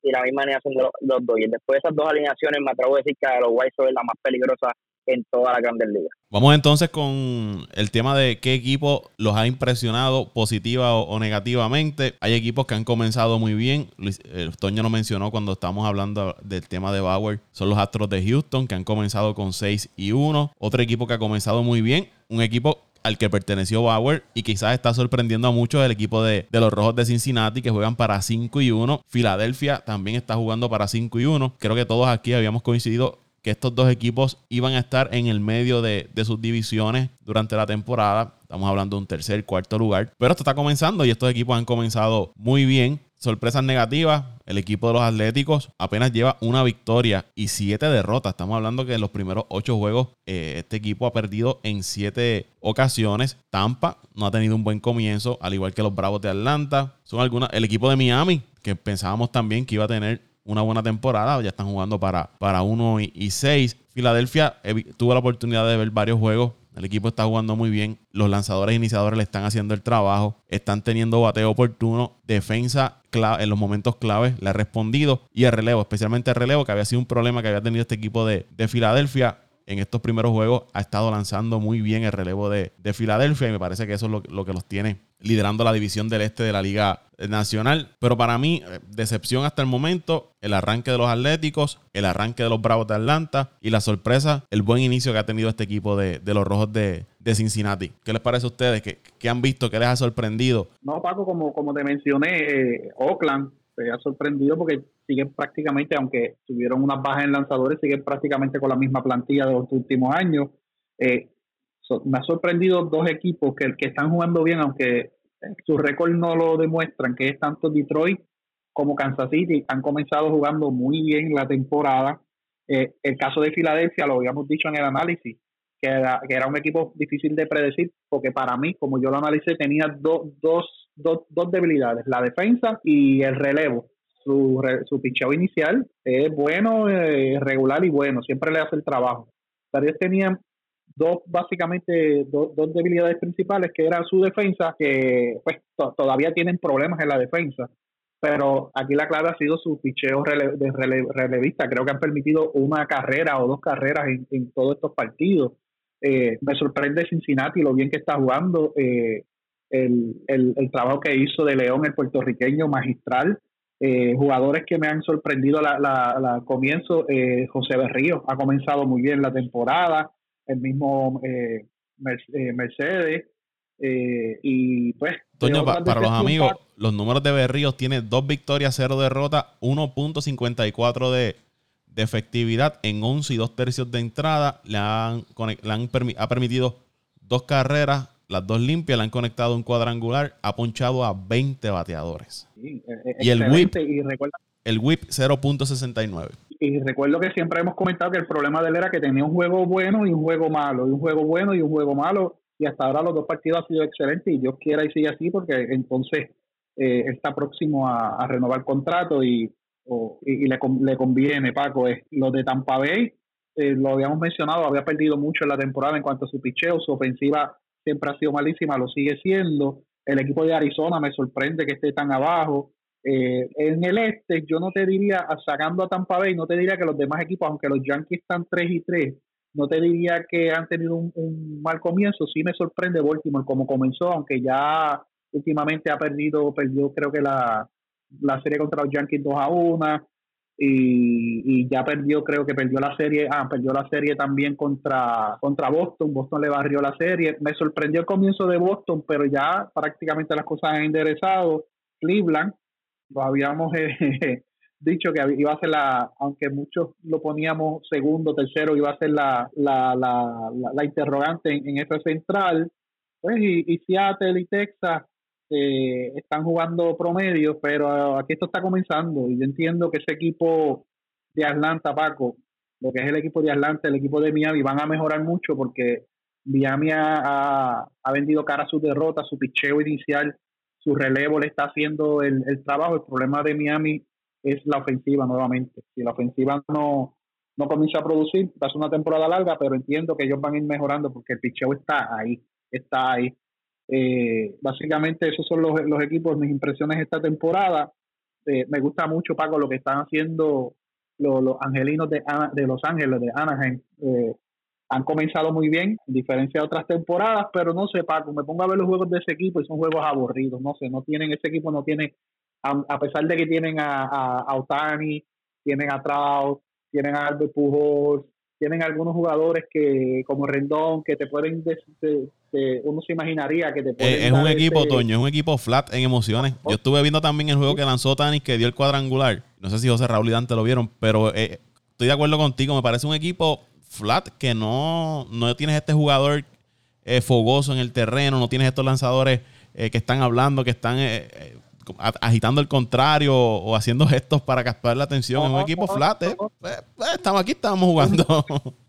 y la misma alineación de los, dos. Y después de esas dos alineaciones, me atrevo a decir que los White Sox es la más peligrosa en toda la Grandes Ligas. Vamos entonces con el tema de qué equipo los ha impresionado positiva o, negativamente. Hay equipos que han comenzado muy bien. Luis, eh, Toño lo mencionó cuando estábamos hablando del tema de Bauer. Son los Astros de Houston que han comenzado con 6 y 1. Otro equipo que ha comenzado muy bien. Un equipo al que perteneció Bauer y quizás está sorprendiendo a muchos el equipo de, de, los Rojos de Cincinnati que juegan para 5 y 1. Filadelfia también está jugando para 5 y 1. Creo que todos aquí habíamos coincidido que estos dos equipos iban a estar en el medio de, sus divisiones durante la temporada. Estamos hablando de un tercer, cuarto lugar. Pero esto está comenzando y estos equipos han comenzado muy bien. Sorpresas negativas, el equipo de los Atléticos apenas lleva una victoria y siete derrotas. Estamos hablando que en los primeros ocho juegos eh, este equipo ha perdido en siete ocasiones. Tampa no ha tenido un buen comienzo, al igual que los Bravos de Atlanta. Son algunas, el equipo de Miami, que pensábamos también que iba a tener una buena temporada. Ya están jugando para, para 1 y 6. Filadelfia tuvo la oportunidad de ver varios juegos. El equipo está jugando muy bien. Los lanzadores iniciadores le están haciendo el trabajo. Están teniendo bateo oportuno. Defensa en los momentos claves le ha respondido. Y el relevo, especialmente el relevo, que había sido un problema que había tenido este equipo de, de Filadelfia en estos primeros juegos ha estado lanzando muy bien el relevo de, Filadelfia y me parece que eso es lo, que los tiene liderando la división del este de la Liga Nacional. Pero para mí, eh, decepción hasta el momento, el arranque de los Atléticos, el arranque de los Bravos de Atlanta y la sorpresa, el buen inicio que ha tenido este equipo de, los Rojos de, Cincinnati. ¿Qué les parece a ustedes? ¿Qué, han visto? ¿Qué les ha sorprendido? No, Paco, como, como te mencioné, eh, Oakland se ha sorprendido porque siguen prácticamente, aunque tuvieron unas bajas en lanzadores, siguen prácticamente con la misma plantilla de los últimos años. Eh, me ha sorprendido dos equipos que, que están jugando bien, aunque su récord no lo demuestran, que es tanto Detroit como Kansas City. Han comenzado jugando muy bien la temporada. Eh, el caso de Filadelfia, lo habíamos dicho en el análisis, que era, que era un equipo difícil de predecir, porque para mí, como yo lo analicé, tenía dos, dos, dos debilidades, la defensa y el relevo su, su picheo inicial es bueno, eh, regular y bueno, siempre le hace el trabajo. Pero ellos tenían dos, básicamente, dos debilidades principales, que era su defensa, que pues todavía tienen problemas en la defensa, pero aquí la clave ha sido su picheo de rele- relevista. Creo que han permitido una carrera o dos carreras en, en todos estos partidos. Eh, me sorprende Cincinnati lo bien que está jugando, eh, el, el, el trabajo que hizo de León, el puertorriqueño magistral. Eh, jugadores que me han sorprendido la, la, la comienzo, eh, José Berrío ha comenzado muy bien la temporada, el mismo eh, eh, Mercedes, eh, y pues... Toño, pa- para los amigos, los números de Berríos tiene dos victorias, cero derrotas, 1.54 de, de efectividad en 11 y 2 tercios de entrada. Le han, le han ha permitido dos carreras, las dos limpias, le han conectado un cuadrangular, ha ponchado a 20 bateadores. Sí, eh, eh, Y el excelente, Y recuerda, El whip 0.69. y recuerdo que siempre hemos comentado que el problema de él era que tenía un juego bueno y un juego malo, y un juego bueno y un juego malo, y hasta ahora los dos partidos han sido excelentes, y Dios quiera y siga así, porque entonces eh, está próximo a, a renovar contrato y, o- y, y le, le conviene, Paco. Es, los de Tampa Bay, eh, lo habíamos mencionado, había perdido mucho en la temporada en cuanto a su picheo, su ofensiva siempre ha sido malísima, lo sigue siendo. El equipo de Arizona me sorprende que esté tan abajo. Eh, en el este, yo no te diría, sacando a Tampa Bay, no te diría que los demás equipos, aunque los Yankees están 3 y 3, no te diría que han tenido un, un mal comienzo. Sí me sorprende Baltimore como comenzó, aunque ya últimamente ha perdido, perdió creo que la, la serie contra los Yankees 2 a 1 y, y ya perdió, creo que perdió la serie, ah, perdió la serie también contra, contra Boston, Boston le barrió la serie, me sorprendió el comienzo de Boston, pero ya prácticamente las cosas han enderezado, Cleveland, lo habíamos eh, *laughs* dicho que iba a ser la, aunque muchos lo poníamos segundo, tercero, iba a ser la, la, la, la, interrogante en, en esa central, pues y, y Seattle y Texas eh, están jugando promedio, pero aquí esto está comenzando y yo entiendo que ese equipo de Atlanta, Paco, lo que es el equipo de Atlanta, el equipo de Miami, van a mejorar mucho porque Miami ha, ha, vendido cara a su derrota, su picheo inicial, su relevo le está haciendo el, el trabajo. El problema de Miami es la ofensiva nuevamente. Si la ofensiva no, no comienza a producir, va una temporada larga, pero entiendo que ellos van a ir mejorando porque el picheo está ahí, está ahí. Eh, básicamente esos son los, los, equipos, mis impresiones esta temporada. Eh, me gusta mucho, Paco, lo que están haciendo los, los angelinos de, de, Los Ángeles, de Anaheim. Eh, han comenzado muy bien, en diferencia de otras temporadas, pero no sé, Paco, me pongo a ver los juegos de ese equipo y son juegos aburridos, no sé, no tienen, ese equipo no tiene, a, a pesar de que tienen a, a, Otani, tienen a Trout, tienen a Albert Pujols, tienen algunos jugadores que como Rendón que te pueden de, de, de, uno se imaginaría que te pueden eh, es un equipo ese... Toño es un equipo flat en emociones. Yo estuve viendo también el juego que lanzó Tanis que dio el cuadrangular. No sé si José Raúl y Dante lo vieron pero eh, estoy de acuerdo contigo. Me parece un equipo flat que no no tienes este jugador eh, fogoso en el terreno no tienes estos lanzadores eh, que están hablando que están eh, agitando el contrario o haciendo gestos para captar la atención. No, es un equipo no, flat, ¿eh? Pues, pues, estamos aquí, estamos jugando. *laughs*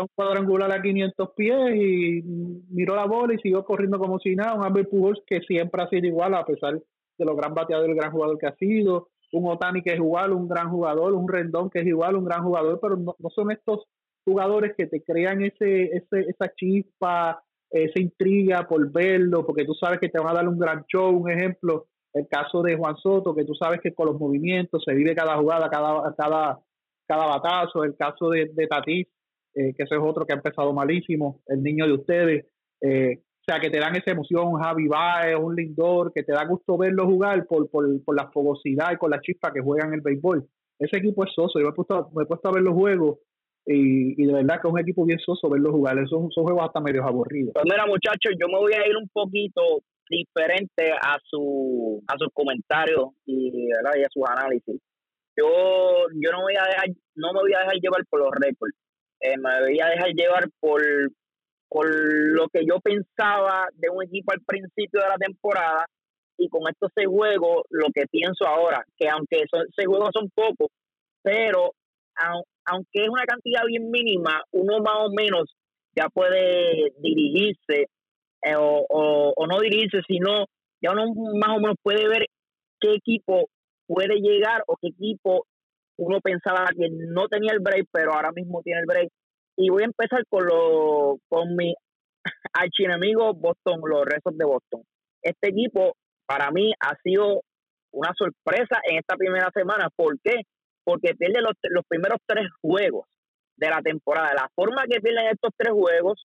un cuadrangular a 500 pies y miró la bola y siguió corriendo como si nada. Un Albert Pujols que siempre ha sido igual a pesar de los gran bateadores, el gran jugador que ha sido. Un Otani que es igual, un gran jugador. Un Rendón que es igual, un gran jugador. Pero no, no son estos jugadores que te crean ese, ese esa chispa, esa intriga por verlo, porque tú sabes que te van a dar un gran show. Un ejemplo, el caso de Juan Soto, que tú sabes que con los movimientos se vive cada jugada, cada, cada, cada batazo, el caso de, de Tatis, eh, que ese es otro que ha empezado malísimo, el niño de ustedes, eh, o sea, que te dan esa emoción, Javi Baez, un Lindor, que te da gusto verlo jugar por, por, por la fogosidad y con la chispa que juegan el béisbol. Ese equipo es soso, yo me he puesto, me he puesto a ver los juegos y, y, de verdad que es un equipo bien soso verlo jugar, esos son juegos hasta medio aburridos. Pues mira muchachos, yo me voy a ir un poquito diferente a su a sus comentarios y, a sus análisis. Yo yo no voy a dejar no me voy a dejar llevar por los récords. Eh, me voy a dejar llevar por por lo que yo pensaba de un equipo al principio de la temporada y con estos seis juegos lo que pienso ahora, que aunque son, seis juegos son pocos, pero aunque es una cantidad bien mínima, uno más o menos ya puede dirigirse eh, o, no dirigirse, sino ya uno más o menos puede ver qué equipo puede llegar o qué equipo uno pensaba que no tenía el break, pero ahora mismo tiene el break. Y voy a empezar con, lo, con mi archienemigo Boston, los restos de Boston. Este equipo, para mí, ha sido una sorpresa en esta primera semana. ¿Por qué? Porque pierde los, los primeros tres juegos de la temporada. La forma que pierden estos tres juegos,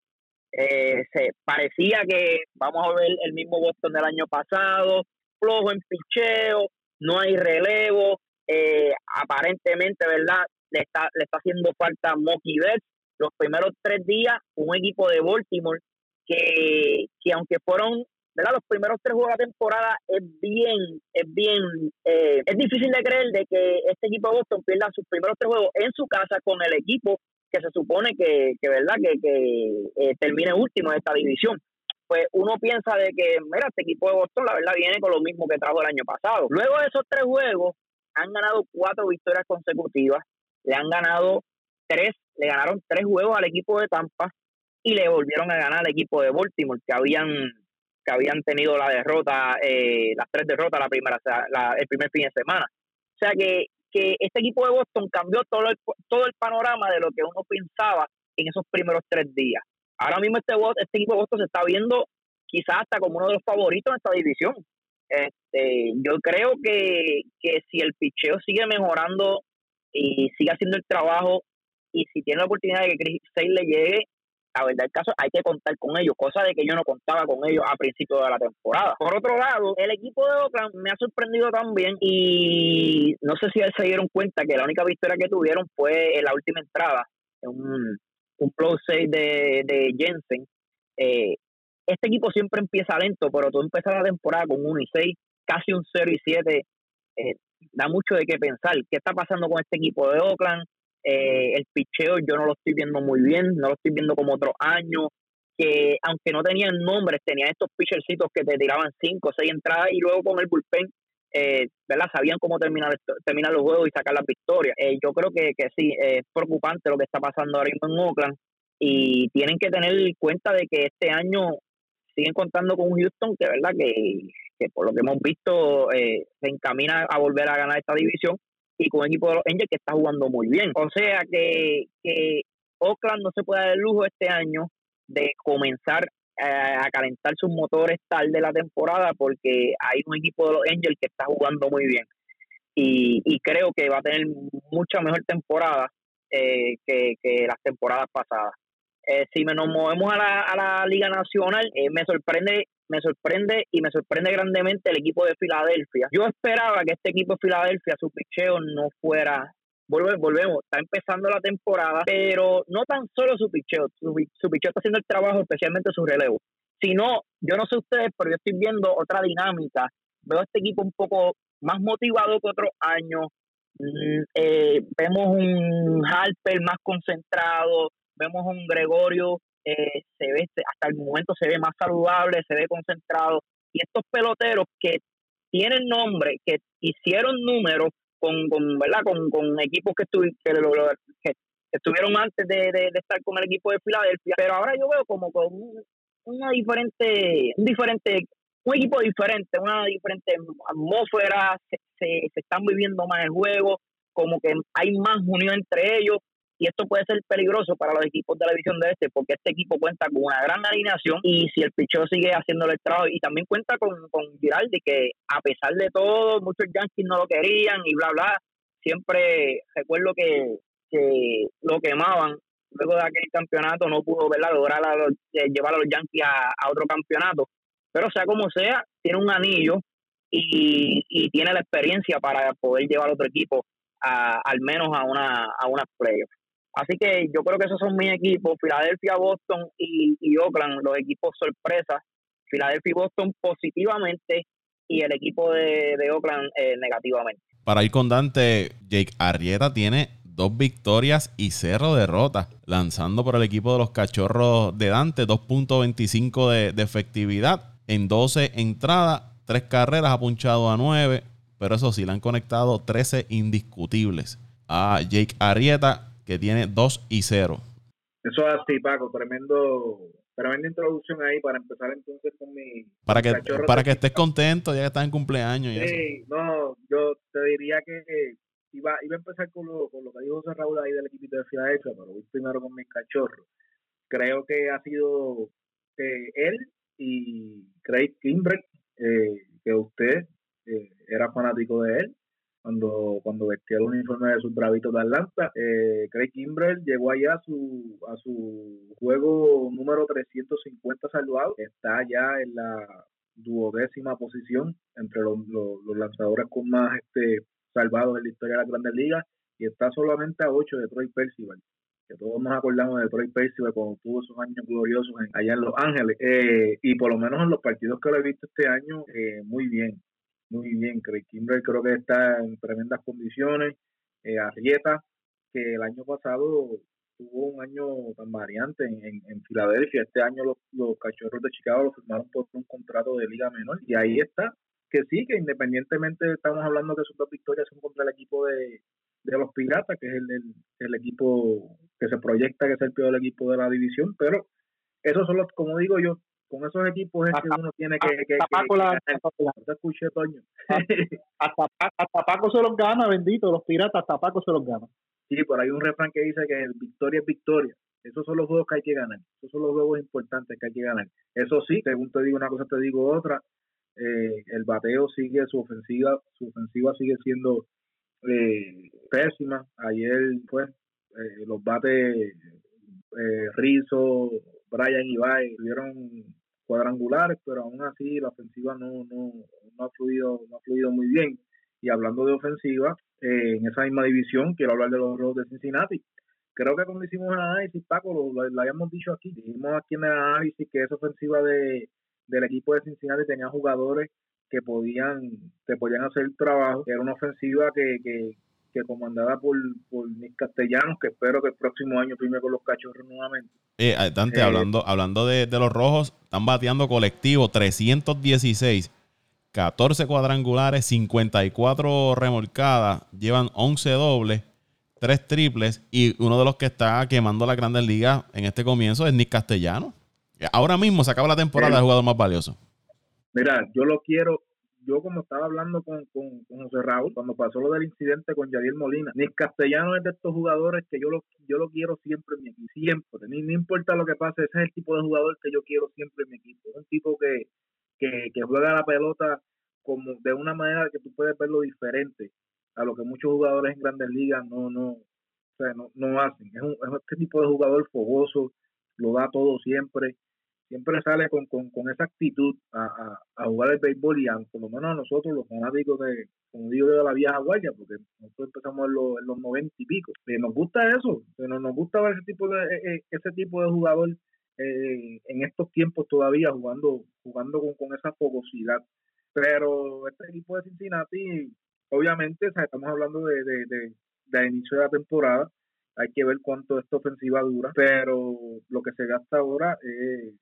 eh, se parecía que vamos a ver el mismo Boston del año pasado, flojo en picheo, no hay relevo, eh, aparentemente, ¿verdad? Le está, le está haciendo falta Mocky Betts. Los primeros tres días, un equipo de Baltimore que, que aunque fueron ¿verdad? Los primeros tres juegos de la temporada es bien, es bien, eh, es difícil de creer de que este equipo de Boston pierda sus primeros tres juegos en su casa con el equipo que se supone que, que verdad, que, que eh, termine último en esta división. Pues uno piensa de que, mira, este equipo de Boston la verdad viene con lo mismo que trajo el año pasado. Luego de esos tres juegos, han ganado cuatro victorias consecutivas, le han ganado tres, le ganaron tres juegos al equipo de Tampa y le volvieron a ganar al equipo de Baltimore, que habían que habían tenido la derrota, eh, las tres derrotas la primera, el primer fin de semana. O sea que, que este equipo de Boston cambió todo el, todo el panorama de lo que uno pensaba en esos primeros tres días. Ahora mismo este, este equipo de Boston se está viendo quizás hasta como uno de los favoritos en esta división. Este, yo creo que, que si el picheo sigue mejorando y sigue haciendo el trabajo y si tiene la oportunidad de que Chris Sale le llegue, la verdad el caso hay que contar con ellos, cosa de que yo no contaba con ellos a principio de la temporada. Por otro lado, el equipo de Oakland me ha sorprendido también y no sé si se dieron cuenta que la única victoria que tuvieron fue en la última entrada, un, un plus 6 de, de Jensen. Eh, este equipo siempre empieza lento, pero tú empiezas la temporada con 1 y 6, casi un 0 y 7. Eh, da mucho de qué pensar. ¿Qué está pasando con este equipo de Oakland? Eh, el picheo yo no lo estoy viendo muy bien, no lo estoy viendo como otros años, que aunque no tenían nombres, tenían estos pitchercitos que te tiraban cinco o seis entradas y luego con el bullpen, eh, ¿verdad? Sabían cómo terminar, terminar los juegos y sacar las victorias. Eh, yo creo que, que sí, es preocupante lo que está pasando ahora mismo en Oakland y tienen que tener cuenta de que este año siguen contando con Houston que, ¿verdad? Que, que por lo que hemos visto se encamina a volver a ganar esta división y con un equipo de los Angels que está jugando muy bien. O sea que, que Oakland no se puede dar el lujo este año de comenzar eh, a calentar sus motores tarde la temporada porque hay un equipo de los Angels que está jugando muy bien y, y creo que va a tener mucha mejor temporada eh, que, que las temporadas pasadas. Eh, si nos movemos a la, a la Liga Nacional, me sorprende me sorprende y me sorprende grandemente el equipo de Filadelfia. Yo esperaba que este equipo de Filadelfia, su picheo no fuera volvemos, volvemos, está empezando la temporada, pero no tan solo su picheo, su, picheo está haciendo el trabajo, especialmente su relevo, sino, yo no sé ustedes, pero yo estoy viendo otra dinámica, veo este equipo un poco más motivado que otros años, mm, eh, vemos un Harper más concentrado, vemos un Gregorio eh, se ve, hasta el momento se ve más saludable, se ve concentrado. Y estos peloteros que tienen nombre, que hicieron números con, con ¿verdad? Con, con equipos que, que, estuvieron antes de, de, estar con el equipo de Filadelfia, pero ahora yo veo como con una diferente, un diferente, un equipo diferente, una diferente atmósfera, se, se, se están viviendo más el juego, como que hay más unión entre ellos, y esto puede ser peligroso para los equipos de la división de este porque este equipo cuenta con una gran alineación y si el picheo sigue haciéndole el trabajo y también cuenta con, con Giraldi que a pesar de todo muchos Yankees no lo querían y bla bla siempre recuerdo que, que lo quemaban luego de aquel campeonato no pudo ¿verdad? lograr eh, llevar a los Yankees a, otro campeonato pero sea como sea tiene un anillo y, y tiene la experiencia para poder llevar a otro equipo a, al menos a una a una playoffs Así que yo creo que esos son mis equipos, Filadelfia, Boston y, Oakland, los equipos sorpresas. Filadelfia y Boston positivamente y el equipo de, Oakland eh, negativamente. Para ir con Dante, Jake Arrieta tiene dos victorias y cero derrotas, lanzando por el equipo de los cachorros de Dante 2.25 de, de, efectividad en 12 entradas, tres carreras, ha punchado a 9, pero eso sí, le han conectado 13 indiscutibles a Jake Arrieta que tiene 2 y 0. Eso es así, Paco, tremendo, tremenda introducción ahí para empezar entonces con mi... Para que, para que estés contento ya que estás en cumpleaños. Y sí, no, yo te diría que iba, iba a empezar con lo, con lo que dijo José Raúl ahí del equipito de Filadelfia, pero voy primero con mis cachorros. Creo que ha sido eh, él y Craig Kimbrell, eh, que usted eh, era fanático de él cuando, cuando vestía el uniforme de sus bravitos de Atlanta. Eh, Craig Kimbrell llegó allá a su, a su juego número 350 salvado. Está ya en la duodécima posición entre los, los, lanzadores con más este salvados en la historia de las grandes ligas y está solamente a 8 de Troy Percival que todos nos acordamos de Troy Percival cuando tuvo esos años gloriosos allá en Los Ángeles eh, y por lo menos en los partidos que lo he visto este año eh, muy bien muy bien. Craig Kimbrell creo que está en tremendas condiciones. Eh, Arrieta, que el año pasado tuvo un año tan variante en, en, Filadelfia. Este año los, los, cachorros de Chicago lo firmaron por un contrato de liga menor. Y ahí está. Que sí, que independientemente estamos hablando que sus dos victorias son contra el equipo de, de los Piratas, que es el, el, equipo que se proyecta que es el peor equipo de la división, pero esos son los, como digo yo, con esos equipos es que uno tiene que, que, hasta Paco la, te escuché, Toño. Hasta, Paco se los gana, bendito, los piratas, hasta Paco se los gana. Sí, por ahí un refrán que dice que el victoria es victoria. Esos son los juegos que hay que ganar. Esos son los juegos importantes que hay que ganar. Eso sí, según te digo una cosa, te digo otra. Eh, el bateo sigue, su ofensiva, su ofensiva sigue siendo eh, pésima. Ayer, pues, eh, los bates eh, Rizzo, Brian y Ibai tuvieron cuadrangulares, pero aún así la ofensiva no, no, no, ha, fluido, no ha fluido muy bien. Y hablando de ofensiva, eh, en esa misma división, quiero hablar de los Rojos de Cincinnati. Creo que cuando hicimos el análisis, Paco, lo, habíamos dicho aquí, dijimos aquí en el análisis que esa ofensiva de, del equipo de Cincinnati tenía jugadores que podían, que podían hacer trabajo, era una ofensiva que, que, que comandada por, por mis castellanos, que espero que el próximo año firme con los cachorros nuevamente. Eh, Dante, eh, hablando, hablando de, los rojos, están bateando colectivo 316, 14 cuadrangulares, 54 remolcadas, llevan 11 dobles, 3 triples y uno de los que está quemando la grandes ligas en este comienzo es Nick Castellano. Ahora mismo se acaba la temporada de jugador más valioso. Mira, yo lo quiero yo como estaba hablando con, con, José Raúl, cuando pasó lo del incidente con Yadier Molina, ni Castellano es de estos jugadores que yo lo, yo lo quiero siempre en mi equipo, siempre, ni, no importa lo que pase, ese es el tipo de jugador que yo quiero siempre en mi equipo, un tipo que, que, que juega la pelota como de una manera que tú puedes verlo diferente a lo que muchos jugadores en grandes ligas no, no, o sea, no, no hacen. Es, un, es este tipo de jugador fogoso, lo da todo siempre, siempre sale con, con, con esa actitud a, a, jugar el béisbol y a, por lo menos a nosotros, los fanáticos de, como digo de la vieja guardia, porque nosotros empezamos en los, en los 90 y pico. Y nos gusta eso, nos, nos gusta ver ese tipo de, e, e, ese tipo de jugador eh, en estos tiempos todavía jugando, jugando con, con esa fogosidad. Pero este equipo de Cincinnati, obviamente, estamos hablando de, de, de, de inicio de la temporada, hay que ver cuánto esta ofensiva dura, pero lo que se gasta ahora es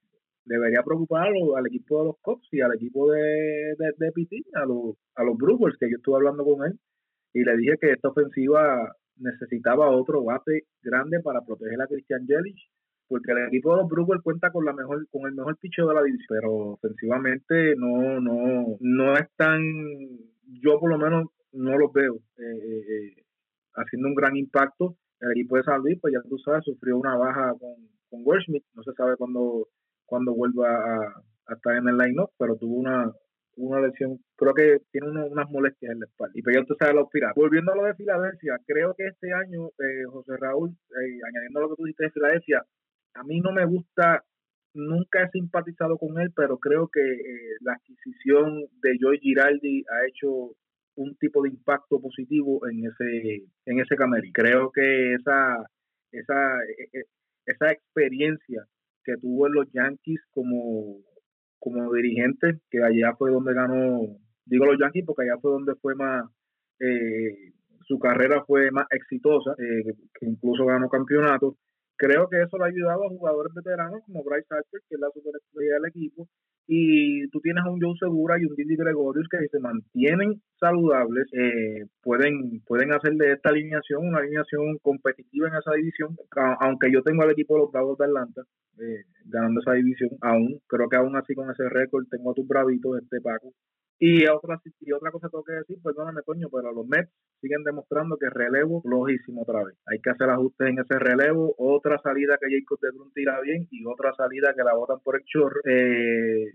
debería preocupar al equipo de los Cops y al equipo de, de, de PT, a los, a los Brewers, que yo estuve hablando con él y le dije que esta ofensiva necesitaba otro bate grande para proteger a Christian Yelich, porque el equipo de los Brewers cuenta con la mejor con el mejor picho de la división, pero ofensivamente no no no es tan yo por lo menos no los veo eh, eh, eh, haciendo un gran impacto. El equipo de San Luis, pues ya tú sabes, sufrió una baja con, con Goldschmidt, no se sabe cuándo cuando vuelva a, estar en el line-up, pero tuvo una, una lesión, creo que tiene unas molestias en la espalda. Y pero ya usted los piratas. Volviendo a lo de Filadelfia, creo que este año, eh, José Raúl, eh, añadiendo a lo que tú dijiste de Filadelfia, a mí no me gusta, nunca he simpatizado con él, pero creo que eh, la adquisición de Joy Giraldi ha hecho un tipo de impacto positivo en ese en ese camerino. Creo que esa esa e, e, esa experiencia que tuvo en los Yankees como, como dirigente, que allá fue donde ganó, digo los Yankees porque allá fue donde fue más, eh, su carrera fue más exitosa, eh, que incluso ganó campeonatos. Creo que eso le ha ayudado a jugadores veteranos como Bryce Harper, que es la superestrella del equipo, y tú tienes a un Joe Segura y un Didi Gregorius que si se mantienen saludables, eh, pueden, pueden hacer de esta alineación una alineación competitiva en esa división, aunque yo tengo al equipo de los Bravos de Atlanta eh, ganando esa división, aún, creo que aún así con ese récord tengo a tus bravitos, este Paco. Y otra, y otra cosa tengo que decir, perdóname coño, pero los Mets siguen demostrando que relevo flojísimo otra vez. Hay que hacer ajustes en ese relevo, otra salida que Jacob de Brun tira bien y otra salida que la botan por el chorro. Eh,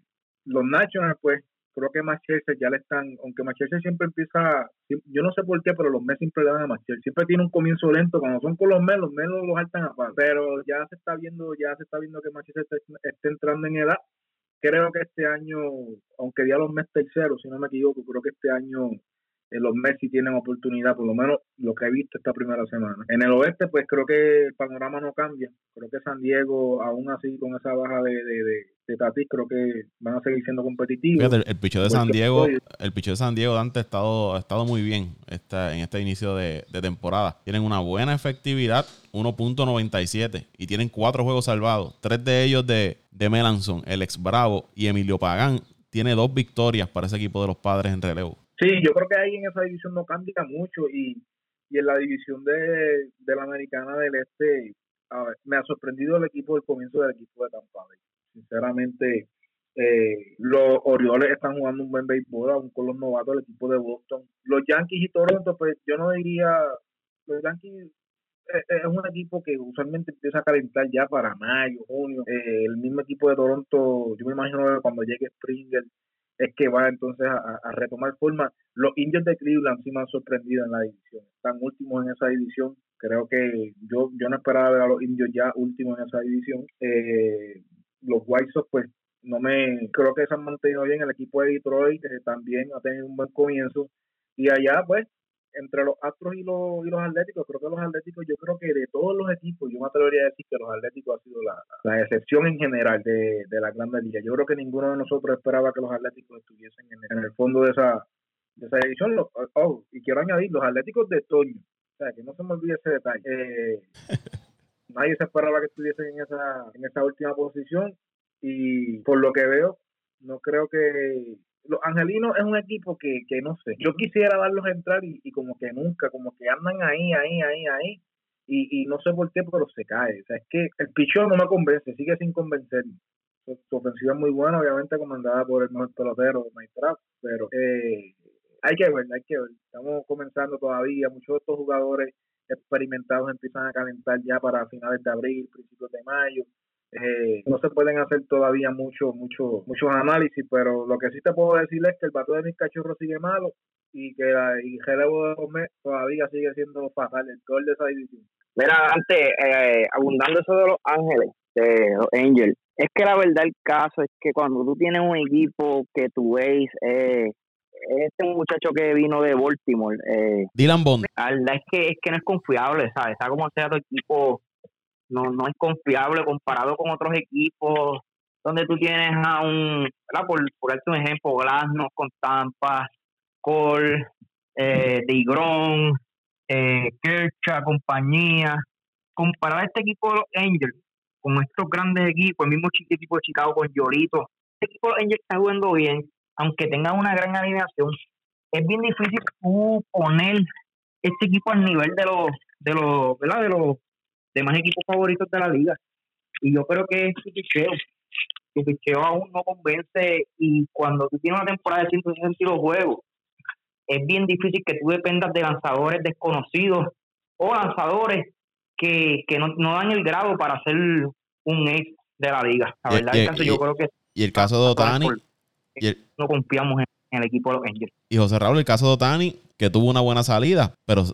los Nationals, pues, creo que Machete ya le están, aunque Machete siempre empieza, yo no sé por qué, pero los Mets siempre le dan a Machete, siempre tiene un comienzo lento, cuando son con los Mets, los Mets los altan a pero ya se está viendo, ya se está viendo que está, está entrando en edad, creo que este año, aunque ya los Mets terceros, si no me equivoco, creo que este año los Messi tienen oportunidad, por lo menos lo que he visto esta primera semana. En el oeste, pues creo que el panorama no cambia. Creo que San Diego, aún así, con esa baja de, de, de, Tatis, creo que van a seguir siendo competitivos. el, el picho de San Diego, el picho de San Diego, Dante, ha estado, ha estado muy bien esta, en este inicio de, temporada. Tienen una buena efectividad, 1.97, y tienen cuatro juegos salvados. Tres de ellos de, de Melanson, el ex Bravo y Emilio Pagán. Tiene dos victorias para ese equipo de los padres en relevo. Sí, yo creo que ahí en esa división no cambia mucho y, y en la división de, la americana del este, me ha sorprendido el equipo del comienzo del equipo de Tampa. Sinceramente, eh, los Orioles están jugando un buen béisbol, aún con los novatos del equipo de Boston. Los Yankees y Toronto, pues yo no diría, los Yankees eh, eh, es un equipo que usualmente empieza a calentar ya para mayo, junio. el mismo equipo de Toronto, yo me imagino cuando llegue Springer, es que va entonces a, retomar forma. Los indios de Cleveland sí me han sorprendido en la división. Están últimos en esa división. Creo que yo, yo no esperaba ver a los indios ya últimos en esa división. Eh, los White Sox, pues, no me creo que se han mantenido bien. El equipo de Detroit eh, también ha tenido un buen comienzo. Y allá, pues, entre los Astros y los, y los Atléticos, creo que los Atléticos, yo creo que de todos los equipos, yo me atrevería a decir que los Atléticos ha sido la, la excepción en general de, de la Grande Liga. Yo creo que ninguno de nosotros esperaba que los Atléticos estuviesen en, el fondo de esa, de esa edición. oh, y quiero añadir, los Atléticos de Toño, o sea, que no se me olvide ese detalle. *laughs* Eh, nadie se esperaba que estuviesen en esa, en esa última posición y por lo que veo, no creo que los angelinos es un equipo que, que no sé, yo quisiera darlos a entrar y, como que nunca, como que andan ahí, ahí, ahí, ahí, y, y no sé por qué, pero se cae. O sea, es que el pichón no me convence, sigue sin convencerme. Su, ofensiva es muy buena, obviamente comandada por el mejor pelotero, Minecraft, pero eh, hay que ver, hay que ver. Estamos comenzando todavía, muchos de estos jugadores experimentados empiezan a calentar ya para finales de abril, principios de mayo eh, no se pueden hacer todavía mucho, mucho, muchos análisis, pero lo que sí te puedo decir es que el pato de mis cachorros sigue malo y que el relevo de los todavía sigue siendo fatal, el gol de esa división. Mira, antes, eh, abundando eso de los ángeles, de los Angels, es que la verdad el caso es que cuando tú tienes un equipo que tú ves, eh, este muchacho que vino de Baltimore, eh, Dylan Bond. La verdad es que, es que no es confiable, ¿sabes? Está como sea tu equipo no, no es confiable comparado con otros equipos donde tú tienes a un, por, por darte un ejemplo, Glasno con Tampa, Cole, eh, Digron, eh, Kercha, compañía. Comparar este equipo de los Angels con estos grandes equipos, el mismo equipo de Chicago con Llorito, este equipo de los Angels está jugando bien, aunque tenga una gran alineación, es bien difícil poner este equipo al nivel de los, de los, ¿verdad? De los demás equipos favoritos de la liga. Y yo creo que su picheo, su picheo aún no convence y cuando tú tienes una temporada de 162 juegos, es bien difícil que tú dependas de lanzadores desconocidos o lanzadores que, no, dan el grado para ser un ex de la liga. La verdad, y, el caso, yo creo que... Y el caso de Otani... no confiamos en, el equipo de los Angels. Y José Raúl, el caso de Otani, que tuvo una buena salida, pero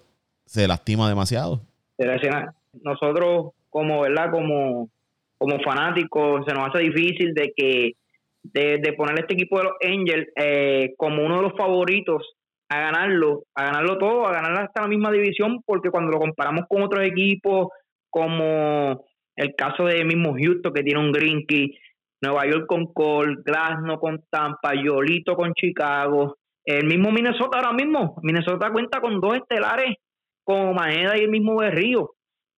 se lastima demasiado. Se nosotros como, ¿verdad? Como, como fanáticos se nos hace difícil de que de, poner este equipo de los Angels eh, como uno de los favoritos a ganarlo, a ganarlo todo, a ganar hasta la misma división, porque cuando lo comparamos con otros equipos, como el caso de mismo Houston, que tiene un Grinky, Nueva York con Cole, Glasno con Tampa, Yolito con Chicago, el mismo Minnesota ahora mismo, Minnesota cuenta con dos estelares como Maeda y el mismo Berrío.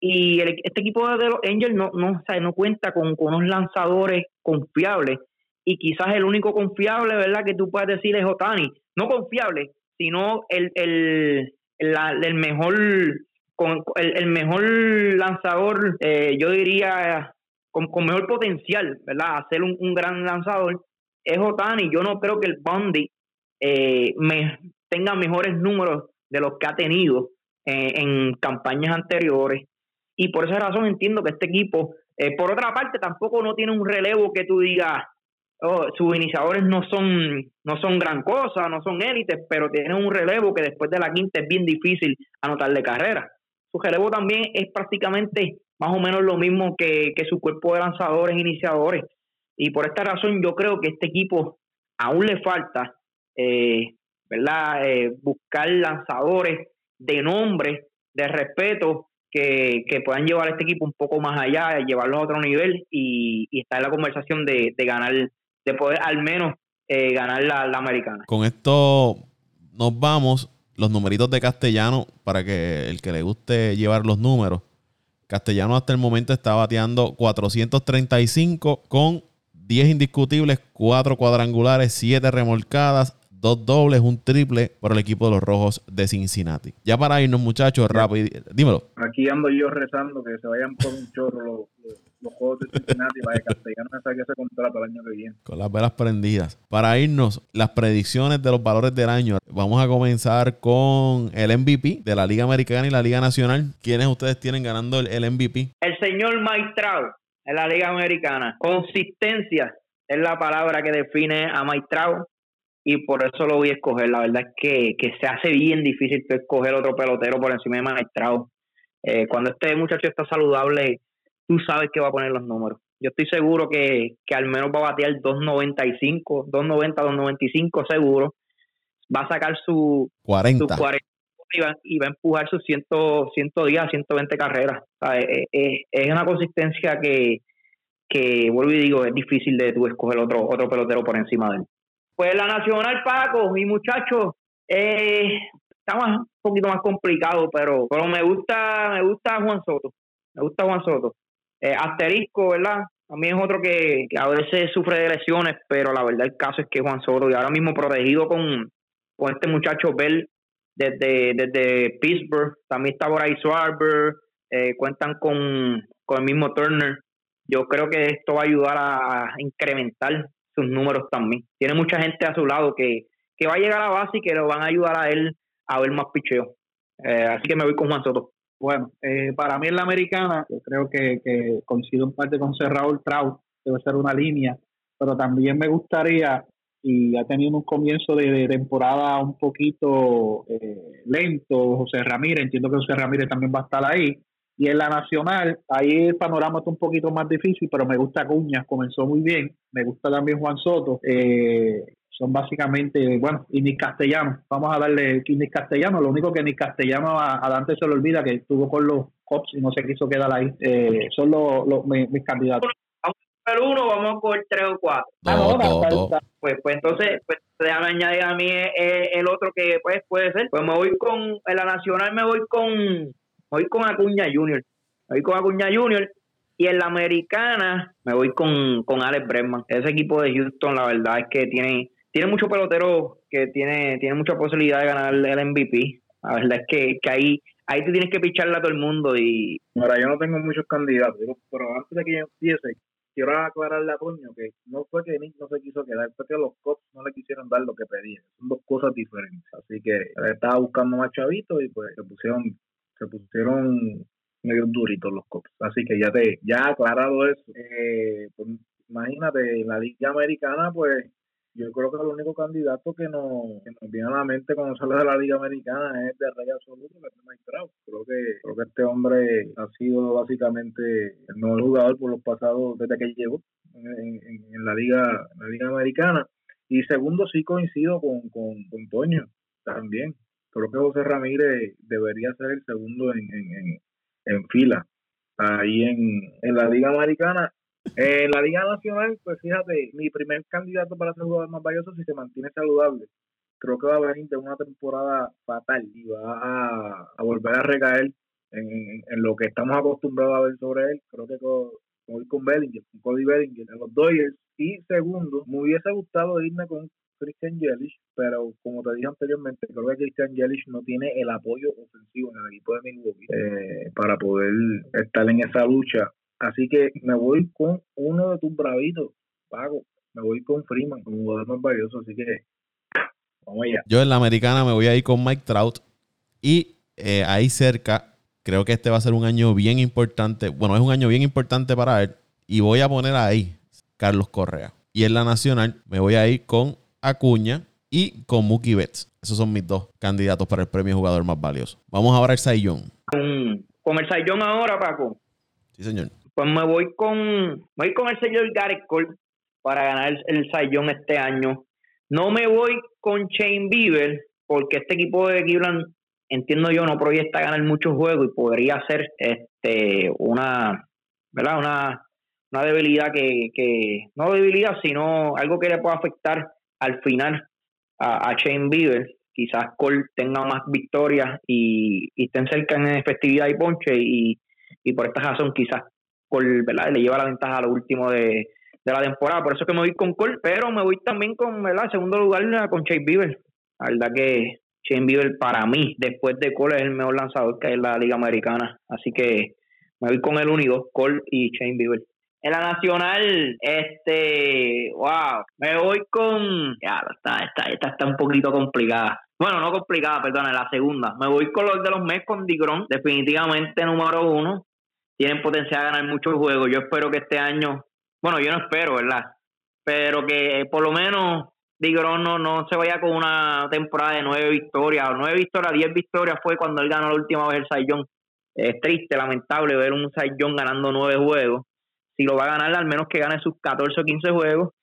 Y este equipo de los Angels no, no, no cuenta con, unos lanzadores confiables. Y quizás el único confiable, ¿verdad?, que tú puedes decir es Otani. No confiable, sino el, el, el mejor con el, mejor lanzador, eh, yo diría, con, mejor potencial, ¿verdad? A ser un, gran lanzador, es Otani. Yo no creo que el Bundy eh, me, tenga mejores números de los que ha tenido eh, en campañas anteriores y por esa razón entiendo que este equipo, eh, por otra parte, tampoco no tiene un relevo que tú digas, oh, sus iniciadores no son, no son gran cosa, no son élites, pero tienen un relevo que después de la quinta es bien difícil anotarle carrera. Su relevo también es prácticamente más o menos lo mismo que, que su cuerpo de lanzadores iniciadores. Y por esta razón yo creo que este equipo aún le falta, eh, ¿verdad? Eh, buscar lanzadores de nombre, de respeto, que, puedan llevar este equipo un poco más allá, llevarlo a otro nivel y, y estar en la conversación de, de ganar, de poder al menos eh, ganar la, la americana. Con esto nos vamos. Los numeritos de castellano, para que el que le guste llevar los números. Castellano hasta el momento está bateando 435 con 10 indiscutibles, 4 cuadrangulares, 7 remolcadas, dos dobles, un triple por el equipo de los Rojos de Cincinnati. Ya para irnos, muchachos, rápido, dímelo. Aquí ando yo rezando que se vayan por un chorro los, los, los Juegos de Cincinnati para que Castellano me saque ese contrato el año que viene. Con las velas prendidas. Para irnos, las predicciones de los valores del año. Vamos a comenzar con el MVP de la Liga Americana y la Liga Nacional. ¿Quiénes ustedes tienen ganando el, el MVP? El señor Mike Trout en la Liga Americana. Consistencia es la palabra que define a Mike Trout y por eso lo voy a escoger. La verdad es que, que se hace bien difícil escoger otro pelotero por encima de Trout. Eh, cuando este muchacho está saludable, tú sabes que va a poner los números. Yo estoy seguro que, que al menos va a batear 2.95, 2.90, 2.95 seguro. Va a sacar su 40. Su 40 y, va, y va a empujar sus 100, 110 120 carreras. O sea, es, es, es, una consistencia que, que, vuelvo y digo, es difícil de tú escoger otro, otro pelotero por encima de él. Pues la Nacional, Paco, mi muchacho, eh, está más, un poquito más complicado, pero, pero me gusta me gusta Juan Soto. Me gusta Juan Soto. Eh, asterisco, ¿verdad? También es otro que, a veces sufre de lesiones, pero la verdad el caso es que Juan Soto, y ahora mismo protegido con, con este muchacho Bell desde, desde Pittsburgh, también está Boray Swarber, eh, cuentan con, con el mismo Turner. Yo creo que esto va a ayudar a incrementar sus números también. Tiene mucha gente a su lado que, que va a llegar a la base y que lo van a ayudar a él a ver más picheo. Eh, así que me voy con Juan Soto. Bueno, eh, para mí en la americana, yo creo que, que coincido en parte con Raúl Trout, debe ser una línea, pero también me gustaría, y ha tenido un comienzo de, de temporada un poquito eh, lento, José Ramírez, entiendo que José Ramírez también va a estar ahí, y en la nacional, ahí el panorama está un poquito más difícil, pero me gusta Cuñas, comenzó muy bien. Me gusta también Juan Soto. Eh, son básicamente, bueno, y ni Castellano. Vamos a darle ni Castellano. Lo único que ni Castellano a, a Dante se le olvida que estuvo con los Cops y no se quiso quedar ahí. Eh, son los, los mis, mis, candidatos. Vamos a coger uno, vamos a coger tres o cuatro. No, no, no. Pues, pues entonces, pues déjame añadir a mí el, el otro que pues puede ser. Pues me voy con, en la nacional me voy con voy con Acuña Junior. Voy con Acuña Junior. Y en la americana me voy con, con Alex Bregman. Ese equipo de Houston, la verdad es que tiene, tiene muchos peloteros que tiene, tiene mucha posibilidad de ganar el MVP. La verdad es que, que ahí, ahí tú tienes que picharle a todo el mundo. y Ahora, yo no tengo muchos candidatos, pero antes de que yo empiece, quiero aclararle a Toño que no fue que Nick no se quiso quedar, fue que los Cops no le quisieron dar lo que pedían. Son dos cosas diferentes. Así que él estaba buscando más chavitos y pues se pusieron se pusieron medio duritos los cops. Así que ya te, ya aclarado eso, eh, pues, imagínate, en la Liga Americana, pues yo creo que el único candidato que nos, que nos viene a la mente cuando sale de la Liga Americana es de Rey Absoluto, que es Mike Trout. Creo que, creo que este hombre ha sido básicamente el mejor jugador por los pasados, desde que llegó en, en, en la Liga en la Liga Americana. Y segundo, sí coincido con, con, con Toño también creo que José Ramírez debería ser el segundo en, en, en, fila ahí en, en, la Liga Americana. En la Liga Nacional, pues fíjate, mi primer candidato para ser jugador más valioso si se mantiene saludable. Creo que va a venir de una temporada fatal y va a, a volver a recaer en, en, lo que estamos acostumbrados a ver sobre él. Creo que con, con Bellinger, con Cody Bellinger en los Dodgers. Y segundo, me hubiese gustado irme con Christian Yelich, pero como te dije anteriormente, creo que Christian Yelich no tiene el apoyo ofensivo en el equipo de Milwaukee eh, para poder estar en esa lucha. Así que me voy con uno de tus bravitos, Pago. Me voy con Freeman, como jugador más valioso. Así que vamos allá. Yo en la americana me voy a ir con Mike Trout. Y eh, ahí cerca, creo que este va a ser un año bien importante. Bueno, es un año bien importante para él. Y voy a poner ahí Carlos Correa. Y en la nacional me voy a ir con Acuña y con Mookie Betts. Esos son mis dos candidatos para el premio jugador más valioso. Vamos ahora al Saiyón. Con, con el Sayón ahora, Paco. Sí, señor. Pues me voy con, me voy con el señor Garrett Cole para ganar el, el Young este año. No me voy con Shane Bieber porque este equipo de Cleveland, entiendo yo, no proyecta ganar muchos juegos y podría ser este una, ¿verdad? Una, una debilidad que, que, no debilidad, sino algo que le pueda afectar al final a, a Shane Bieber. Quizás Cole tenga más victorias y, y estén cerca en efectividad y ponche y, y por esta razón quizás Cole ¿verdad? le lleva la ventaja a lo último de, de la temporada. Por eso que me voy con Cole, pero me voy también con, ¿verdad? Segundo lugar con Chase Bieber. La verdad que Shane Bieber para mí, después de Cole, es el mejor lanzador que hay en la Liga Americana. Así que me voy con el único, Cole y Shane Bieber. En la nacional, este, wow, me voy con, ya, está, esta, esta está un poquito complicada. Bueno, no complicada, perdón, la segunda. Me voy con los de los Mets con Digron, definitivamente número uno. Tienen potencial a ganar muchos juegos. Yo espero que este año, bueno, yo no espero, ¿verdad? Pero que por lo menos Digron no, no se vaya con una temporada de nueve victorias, o nueve victorias, diez victorias fue cuando él ganó la última vez el Young. Es triste, lamentable ver un Young ganando nueve juegos. Si lo va a ganar, al menos que gane sus 14 o 15 juegos.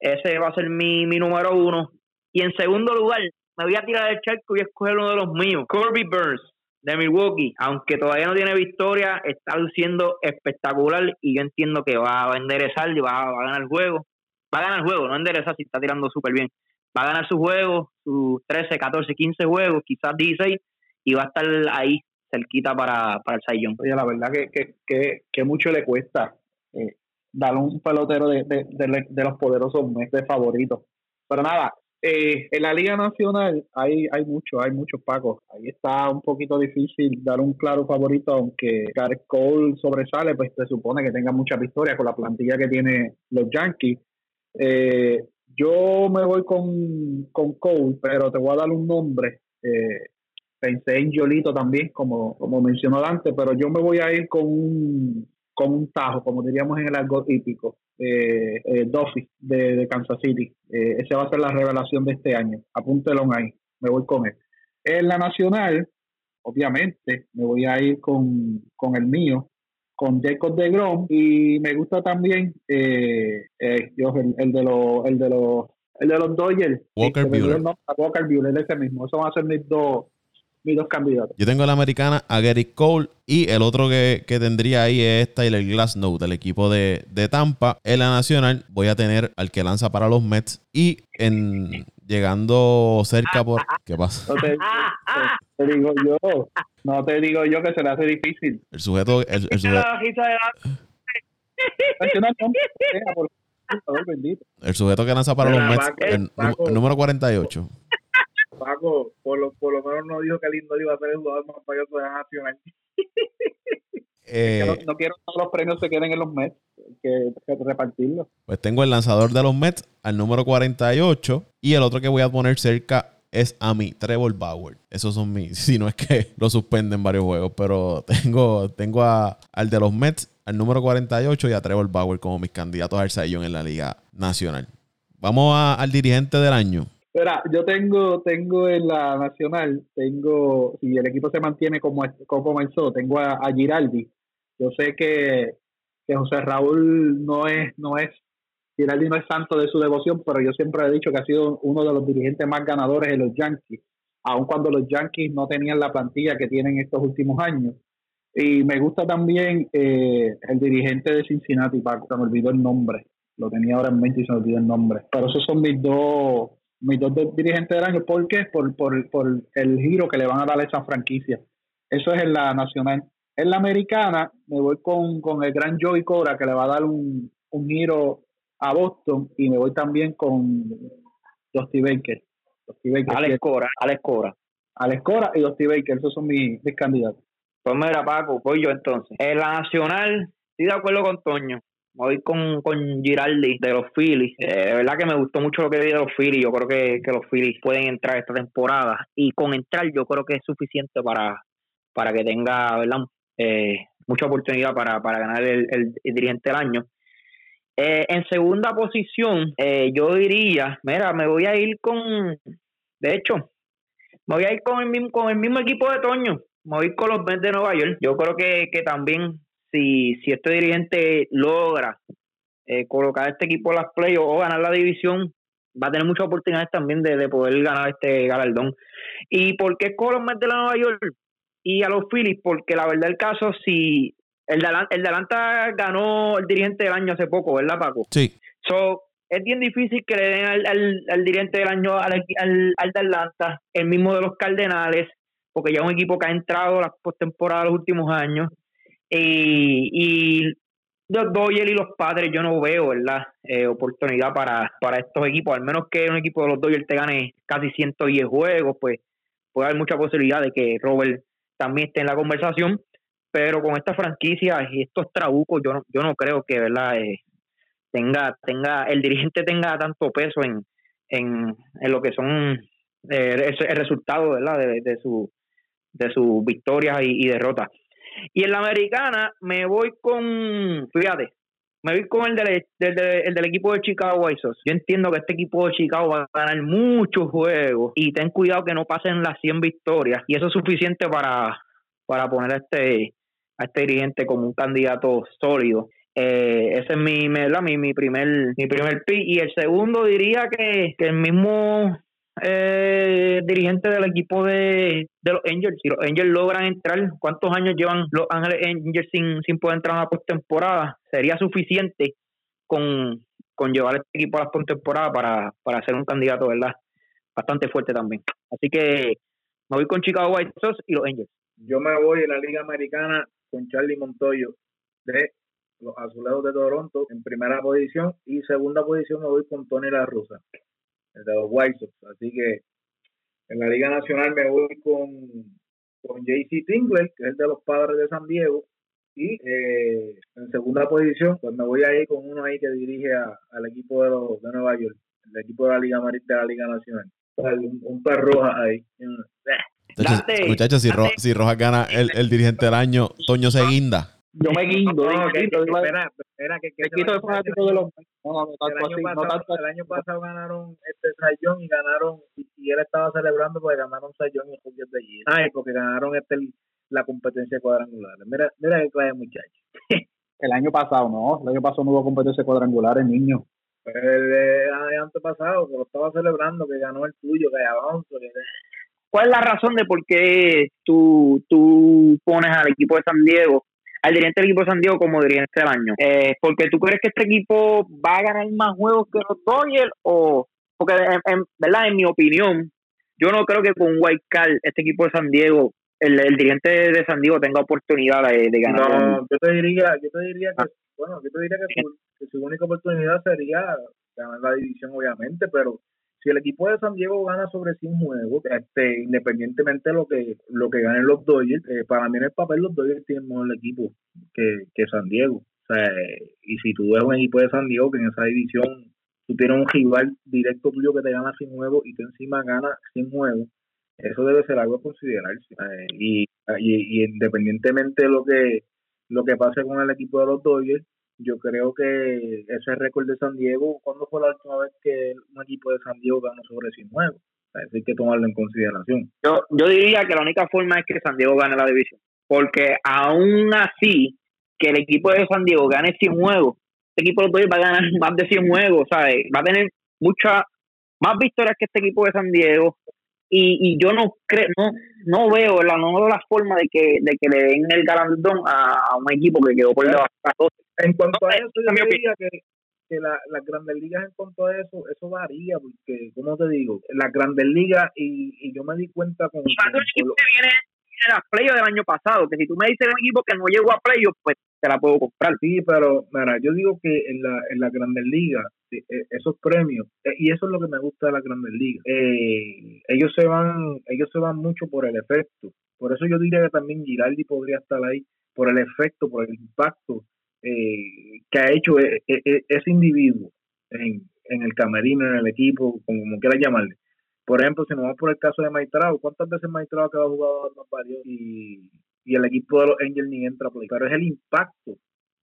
Ese va a ser mi, mi número uno. Y en segundo lugar, me voy a tirar el charco y escoger uno de los míos, Kirby Burns de Milwaukee, aunque todavía no tiene victoria, está luciendo espectacular y yo entiendo que va a enderezar y va, a ganar el juego. Va a ganar el juego, no enderezar si está tirando súper bien. Va a ganar su juego, sus 13, 14, 15 juegos, quizás 16, y va a estar ahí cerquita para, para el Sayón. Oye, la verdad que, que, que mucho le cuesta eh, dar un pelotero de, de, de, los poderosos meses favoritos. Pero nada, eh, en la Liga Nacional hay, hay mucho, hay muchos pacos. Ahí está un poquito difícil dar un claro favorito, aunque Gareth Cole sobresale, pues se supone que tenga mucha victoria con la plantilla que tiene los Yankees. Eh, yo me voy con, con Cole, pero te voy a dar un nombre. Eh, pensé en Yolito también, como, como mencionó antes, pero yo me voy a ir con un, con un tajo, como diríamos en el argot hípico eh, eh, Duffy de, de, Kansas City. Eh, esa va a ser la revelación de este año. Apúntelo ahí, me voy con él. En la nacional, obviamente, me voy a ir con, con el mío, con Jacob de Grom, y me gusta también eh, eh, yo, el, el, de los el de los el de los Dodgers. Walker Buehler. No, Walker Buehler, ese mismo. Esos van a ser mis dos mis dos candidatos. Yo tengo la americana a Gary Cole y el otro que, que tendría ahí es Tyler Glasnow del equipo de, de, Tampa. En la nacional voy a tener al que lanza para los Mets y en llegando cerca por... ¿Qué pasa? No te, te, te digo yo, no te digo yo que se le hace difícil. El sujeto... El, el sujeto el sujeto que lanza para los Mets, el, el número 48. Paco, por lo, por lo menos no dijo que lindo iba a ser el jugador más valioso de la nacional. *laughs* Eh, no, no, quiero que los premios se queden en los Mets, que, que repartirlos. Pues tengo el lanzador de los Mets al número 48 y el otro que voy a poner cerca es a mí, Trevor Bauer. Esos son mis, *laughs* si no es que lo suspenden varios juegos, pero tengo, tengo a, al de los Mets al número 48 y a Trevor Bauer como mis candidatos al Sayón en la Liga Nacional. Vamos a, al dirigente del año. Mira, yo tengo, tengo en la nacional, tengo, si el equipo se mantiene como, como comenzó, tengo a, a, Giraldi. Yo sé que, José Raúl no es, no es, Giraldi no es santo de su devoción, pero yo siempre he dicho que ha sido uno de los dirigentes más ganadores de los Yankees, aun cuando los Yankees no tenían la plantilla que tienen estos últimos años. Y me gusta también eh, el dirigente de Cincinnati, Paco, se me olvidó el nombre, lo tenía ahora en mente y se me olvidó el nombre. Pero esos son mis dos mis dos dirigentes del año. ¿Por qué? Por, por, por el giro que le van a dar a esa franquicia. Eso es en la nacional. En la americana me voy con, con el gran Joey Cora que le va a dar un, un giro a Boston y me voy también con Dusty Baker. Dusty Baker Alex Cora, Alex Cora. Alex Cora y Dusty Baker, esos son mis, mis candidatos. Pues mira, Paco, voy yo entonces. En la nacional, estoy de acuerdo con Toño voy con, con Giraldi de los Phillies. Eh, verdad que me gustó mucho lo que vi de los Phillies. Yo creo que, que los Phillies pueden entrar esta temporada. Y con entrar yo creo que es suficiente para, para que tenga ¿verdad? Eh, mucha oportunidad para, para ganar el, el, el, dirigente del año. Eh, en segunda posición, eh, yo diría, mira, me voy a ir con, de hecho, me voy a ir con el mismo, con el mismo equipo de Toño, me voy a ir con los Mets de Nueva York. Yo creo que, que también, si, si este dirigente logra eh, colocar este equipo en las playoffs o ganar la división, va a tener muchas oportunidades también de, de poder ganar este galardón. ¿Y por qué Mets de Nueva York y a los Phillies? Porque la verdad el caso, si el de, Atlanta, el de Atlanta ganó el dirigente del año hace poco, ¿verdad, Paco? Sí. So, es bien difícil que le den al, al, al dirigente del año al, al, al, de Atlanta, el mismo de los Cardenales, porque ya es un equipo que ha entrado a la postemporada los últimos años. Y, y los Dodgers y los Padres yo no veo, ¿verdad? Eh, oportunidad para, para estos equipos, al menos que un equipo de los Dodgers te gane casi 110 juegos, pues puede haber mucha posibilidad de que Robert también esté en la conversación pero con esta franquicia y estos trabucos yo no, yo no creo que verdad eh, tenga tenga el dirigente tenga tanto peso en en, en lo que son eh, el, resultado verdad de, su de sus victorias y, derrotas y en la americana me voy con fíjate me voy con el del, del, el del equipo de Chicago White. Yo entiendo que este equipo de Chicago va a ganar muchos juegos y ten cuidado que no pasen las 100 victorias y eso es suficiente para, para poner a este a este dirigente como un candidato sólido. Eh, ese es mi, mi, mi primer mi primer pick. Y el segundo diría que, que el mismo eh, dirigente del equipo de, los Angels. Si los Angels logran entrar, ¿cuántos años llevan los Ángeles Angels sin, sin poder entrar a la postemporada? Sería suficiente con, con llevar este equipo a la postemporada para, para ser un candidato, ¿verdad? Bastante fuerte también. Así que me voy con Chicago White Sox y los Angels. Yo me voy en la Liga Americana con Charlie Montoyo de los Azulejos de Toronto en primera posición y segunda posición me voy con Tony La Rusa, de los White Sox. Así que en la Liga Nacional me voy con, con JC Tingler, que es de los Padres de San Diego. Y eh, en segunda posición, pues me voy a ir con uno ahí que dirige a, al equipo de, los, de Nueva York, el equipo de la Liga de la Liga Nacional. Un, un perro ahí. Muchachos, muchachos si, Ro, si, Rojas gana el, el, dirigente del año, Toño se guinda. Yo me guindo. No, que, espera, espera, que, que quito el fanático de los. No, no, el, año así, pasado, no el año pasado ganaron este Sayón y ganaron, y, y, él estaba celebrando porque ganaron Sayón y Julio de allí. Ay, porque ganaron este la competencia cuadrangular. Mira, mira que clase muchacho. *laughs* el año pasado, no. El año pasado no hubo competencia cuadrangular en niños. Pues el, el, año pasado, que lo estaba celebrando, que ganó el tuyo, que que ¿Cuál es la razón de por qué tú, tú pones al equipo de San Diego, al dirigente del equipo de San Diego como dirigente del año? Eh, ¿Porque tú crees que este equipo va a ganar más juegos que los Dodgers? O, porque, en, en, ¿verdad? En mi opinión, yo no creo que con White Card este equipo de San Diego, el, el dirigente de San Diego tenga oportunidad de, de ganar. No, yo te diría, yo te diría que, ah. bueno, yo te diría que su, que su única oportunidad sería ganar la división, obviamente, pero si el equipo de San Diego gana sobre 100 juegos, este, independientemente de lo que lo que ganen los Dodgers, eh, para mí en el papel los Dodgers tienen mejor equipo que, que San Diego. O sea, y si tú ves un equipo de San Diego que en esa división tú tienes un rival directo tuyo que te gana 100 juegos y tú encima ganas 100 juegos, eso debe ser algo a considerarse. Eh, y, y, independientemente de lo que lo que pase con el equipo de los Dodgers, yo creo que ese récord de San Diego, ¿cuándo fue la última vez que un equipo de San Diego ganó sobre 100 juegos? hay que tomarlo en consideración. Yo, yo diría que la única forma es que San Diego gane la división, porque aún así, que el equipo de San Diego gane 100 juegos, este equipo de va a ganar *laughs* más de 100 juegos, ¿sabes? Va a tener muchas más victorias que este equipo de San Diego, y, y yo no creo, no, no veo la, no veo la forma de que, de que le den el galardón a, un equipo que quedó por debajo. En cuanto a eso, yo diría que, que la, las grandes ligas en cuanto a eso, eso varía, porque, como te digo, las grandes ligas, y, y yo me di cuenta con... Y cuando el equipo que viene en las playoffs del año pasado, que si tú me dices un equipo que no llegó a playoffs, pues te la puedo comprar. Sí, pero, mira, yo digo que en la, en la grandes ligas, esos premios, y eso es lo que me gusta de la grandes ligas, eh, ellos se van, ellos se van mucho por el efecto. Por eso yo diría que también Giraldi podría estar ahí, por el efecto, por el impacto eh, que ha hecho e, e, e, ese individuo en, el camerino, en el equipo, como quieras llamarle. Por ejemplo, si nos vamos por el caso de Maitrao, ¿cuántas veces Maitrao ha jugado más varios y, el equipo de los Angels ni entra por ahí? Pero es el impacto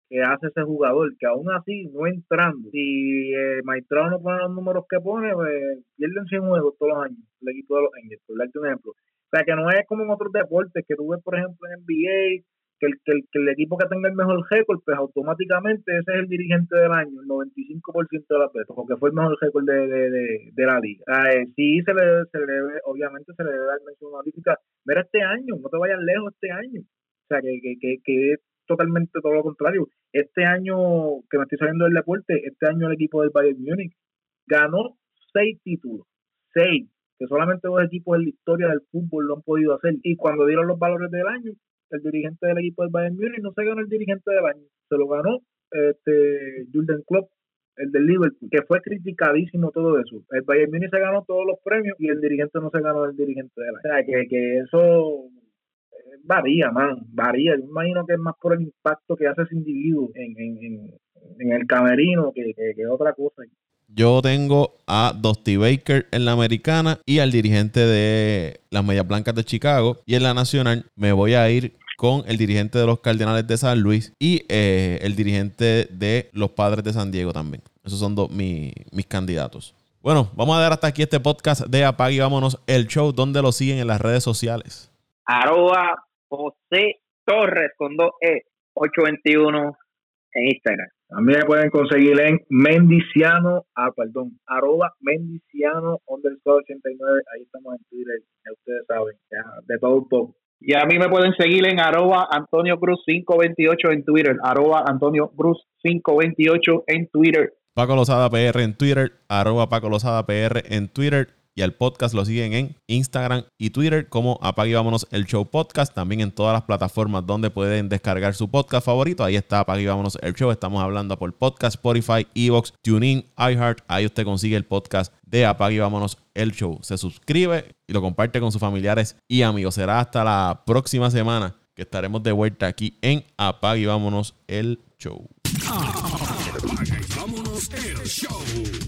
que hace ese jugador, que aún así no entrando, si eh, Maitrao no pone los números que pone, pues pierden 100 juegos todos los años, el equipo de los Angels, por darte un ejemplo. O sea, que no es como en otros deportes, que tú ves, por ejemplo, en NBA, que el, que el, que el equipo que tenga el mejor récord, pues automáticamente ese es el dirigente del año, el 95% de las veces, porque fue el mejor récord de, de, de, de la liga. Eh, sí, se le, se le debe, obviamente se le debe dar mención honorífica. Mira este año, no te vayas lejos este año. O sea, que, que, que, que es totalmente todo lo contrario. Este año que me estoy saliendo del deporte, este año el equipo del Bayern Múnich ganó seis títulos, seis, que solamente dos equipos en la historia del fútbol lo han podido hacer. Y cuando dieron los valores del año, el dirigente del equipo del Bayern Múnich no se ganó el dirigente del año, se lo ganó este Jurgen Klopp, el del Liverpool, que fue criticadísimo todo eso. El Bayern Múnich se ganó todos los premios y el dirigente no se ganó el dirigente del año. O sea, que, que eso eh, varía, man, varía. Yo imagino que es más por el impacto que hace ese individuo en, en, en, en el camerino que, que, que otra cosa. Yo tengo a Dusty Baker en la americana y al dirigente de las Medias Blancas de Chicago. Y en la nacional me voy a ir con el dirigente de los Cardenales de San Luis y eh, el dirigente de los Padres de San Diego también. Esos son dos mi, mis candidatos. Bueno, vamos a dar hasta aquí este podcast de Apague y Vámonos el show. donde lo siguen en las redes sociales? Arroba José Torres con dos E, 821 en Instagram. También me pueden conseguir en Mendiciano, ah, perdón, arroba Mendiciano underscore 89. Ahí estamos en Twitter, ya ustedes saben, ya, de todo un poco. Y a mí me pueden seguir en arroba Antonio Cruz 528 en Twitter, arroba Antonio Cruz 528 en Twitter. Paco Lozada PR en Twitter, arroba Paco Lozada PR en Twitter y al podcast lo siguen en Instagram y Twitter como Apague y Vámonos el Show Podcast. También en todas las plataformas donde pueden descargar su podcast favorito. Ahí está Apague y Vámonos el Show. Estamos hablando por podcast, Spotify, Evox, TuneIn, iHeart. Ahí usted consigue el podcast de Apague y Vámonos el Show. Se suscribe y lo comparte con sus familiares y amigos. Será hasta la próxima semana que estaremos de vuelta aquí en Apague y Vámonos el Show. Apague y Vámonos el Show.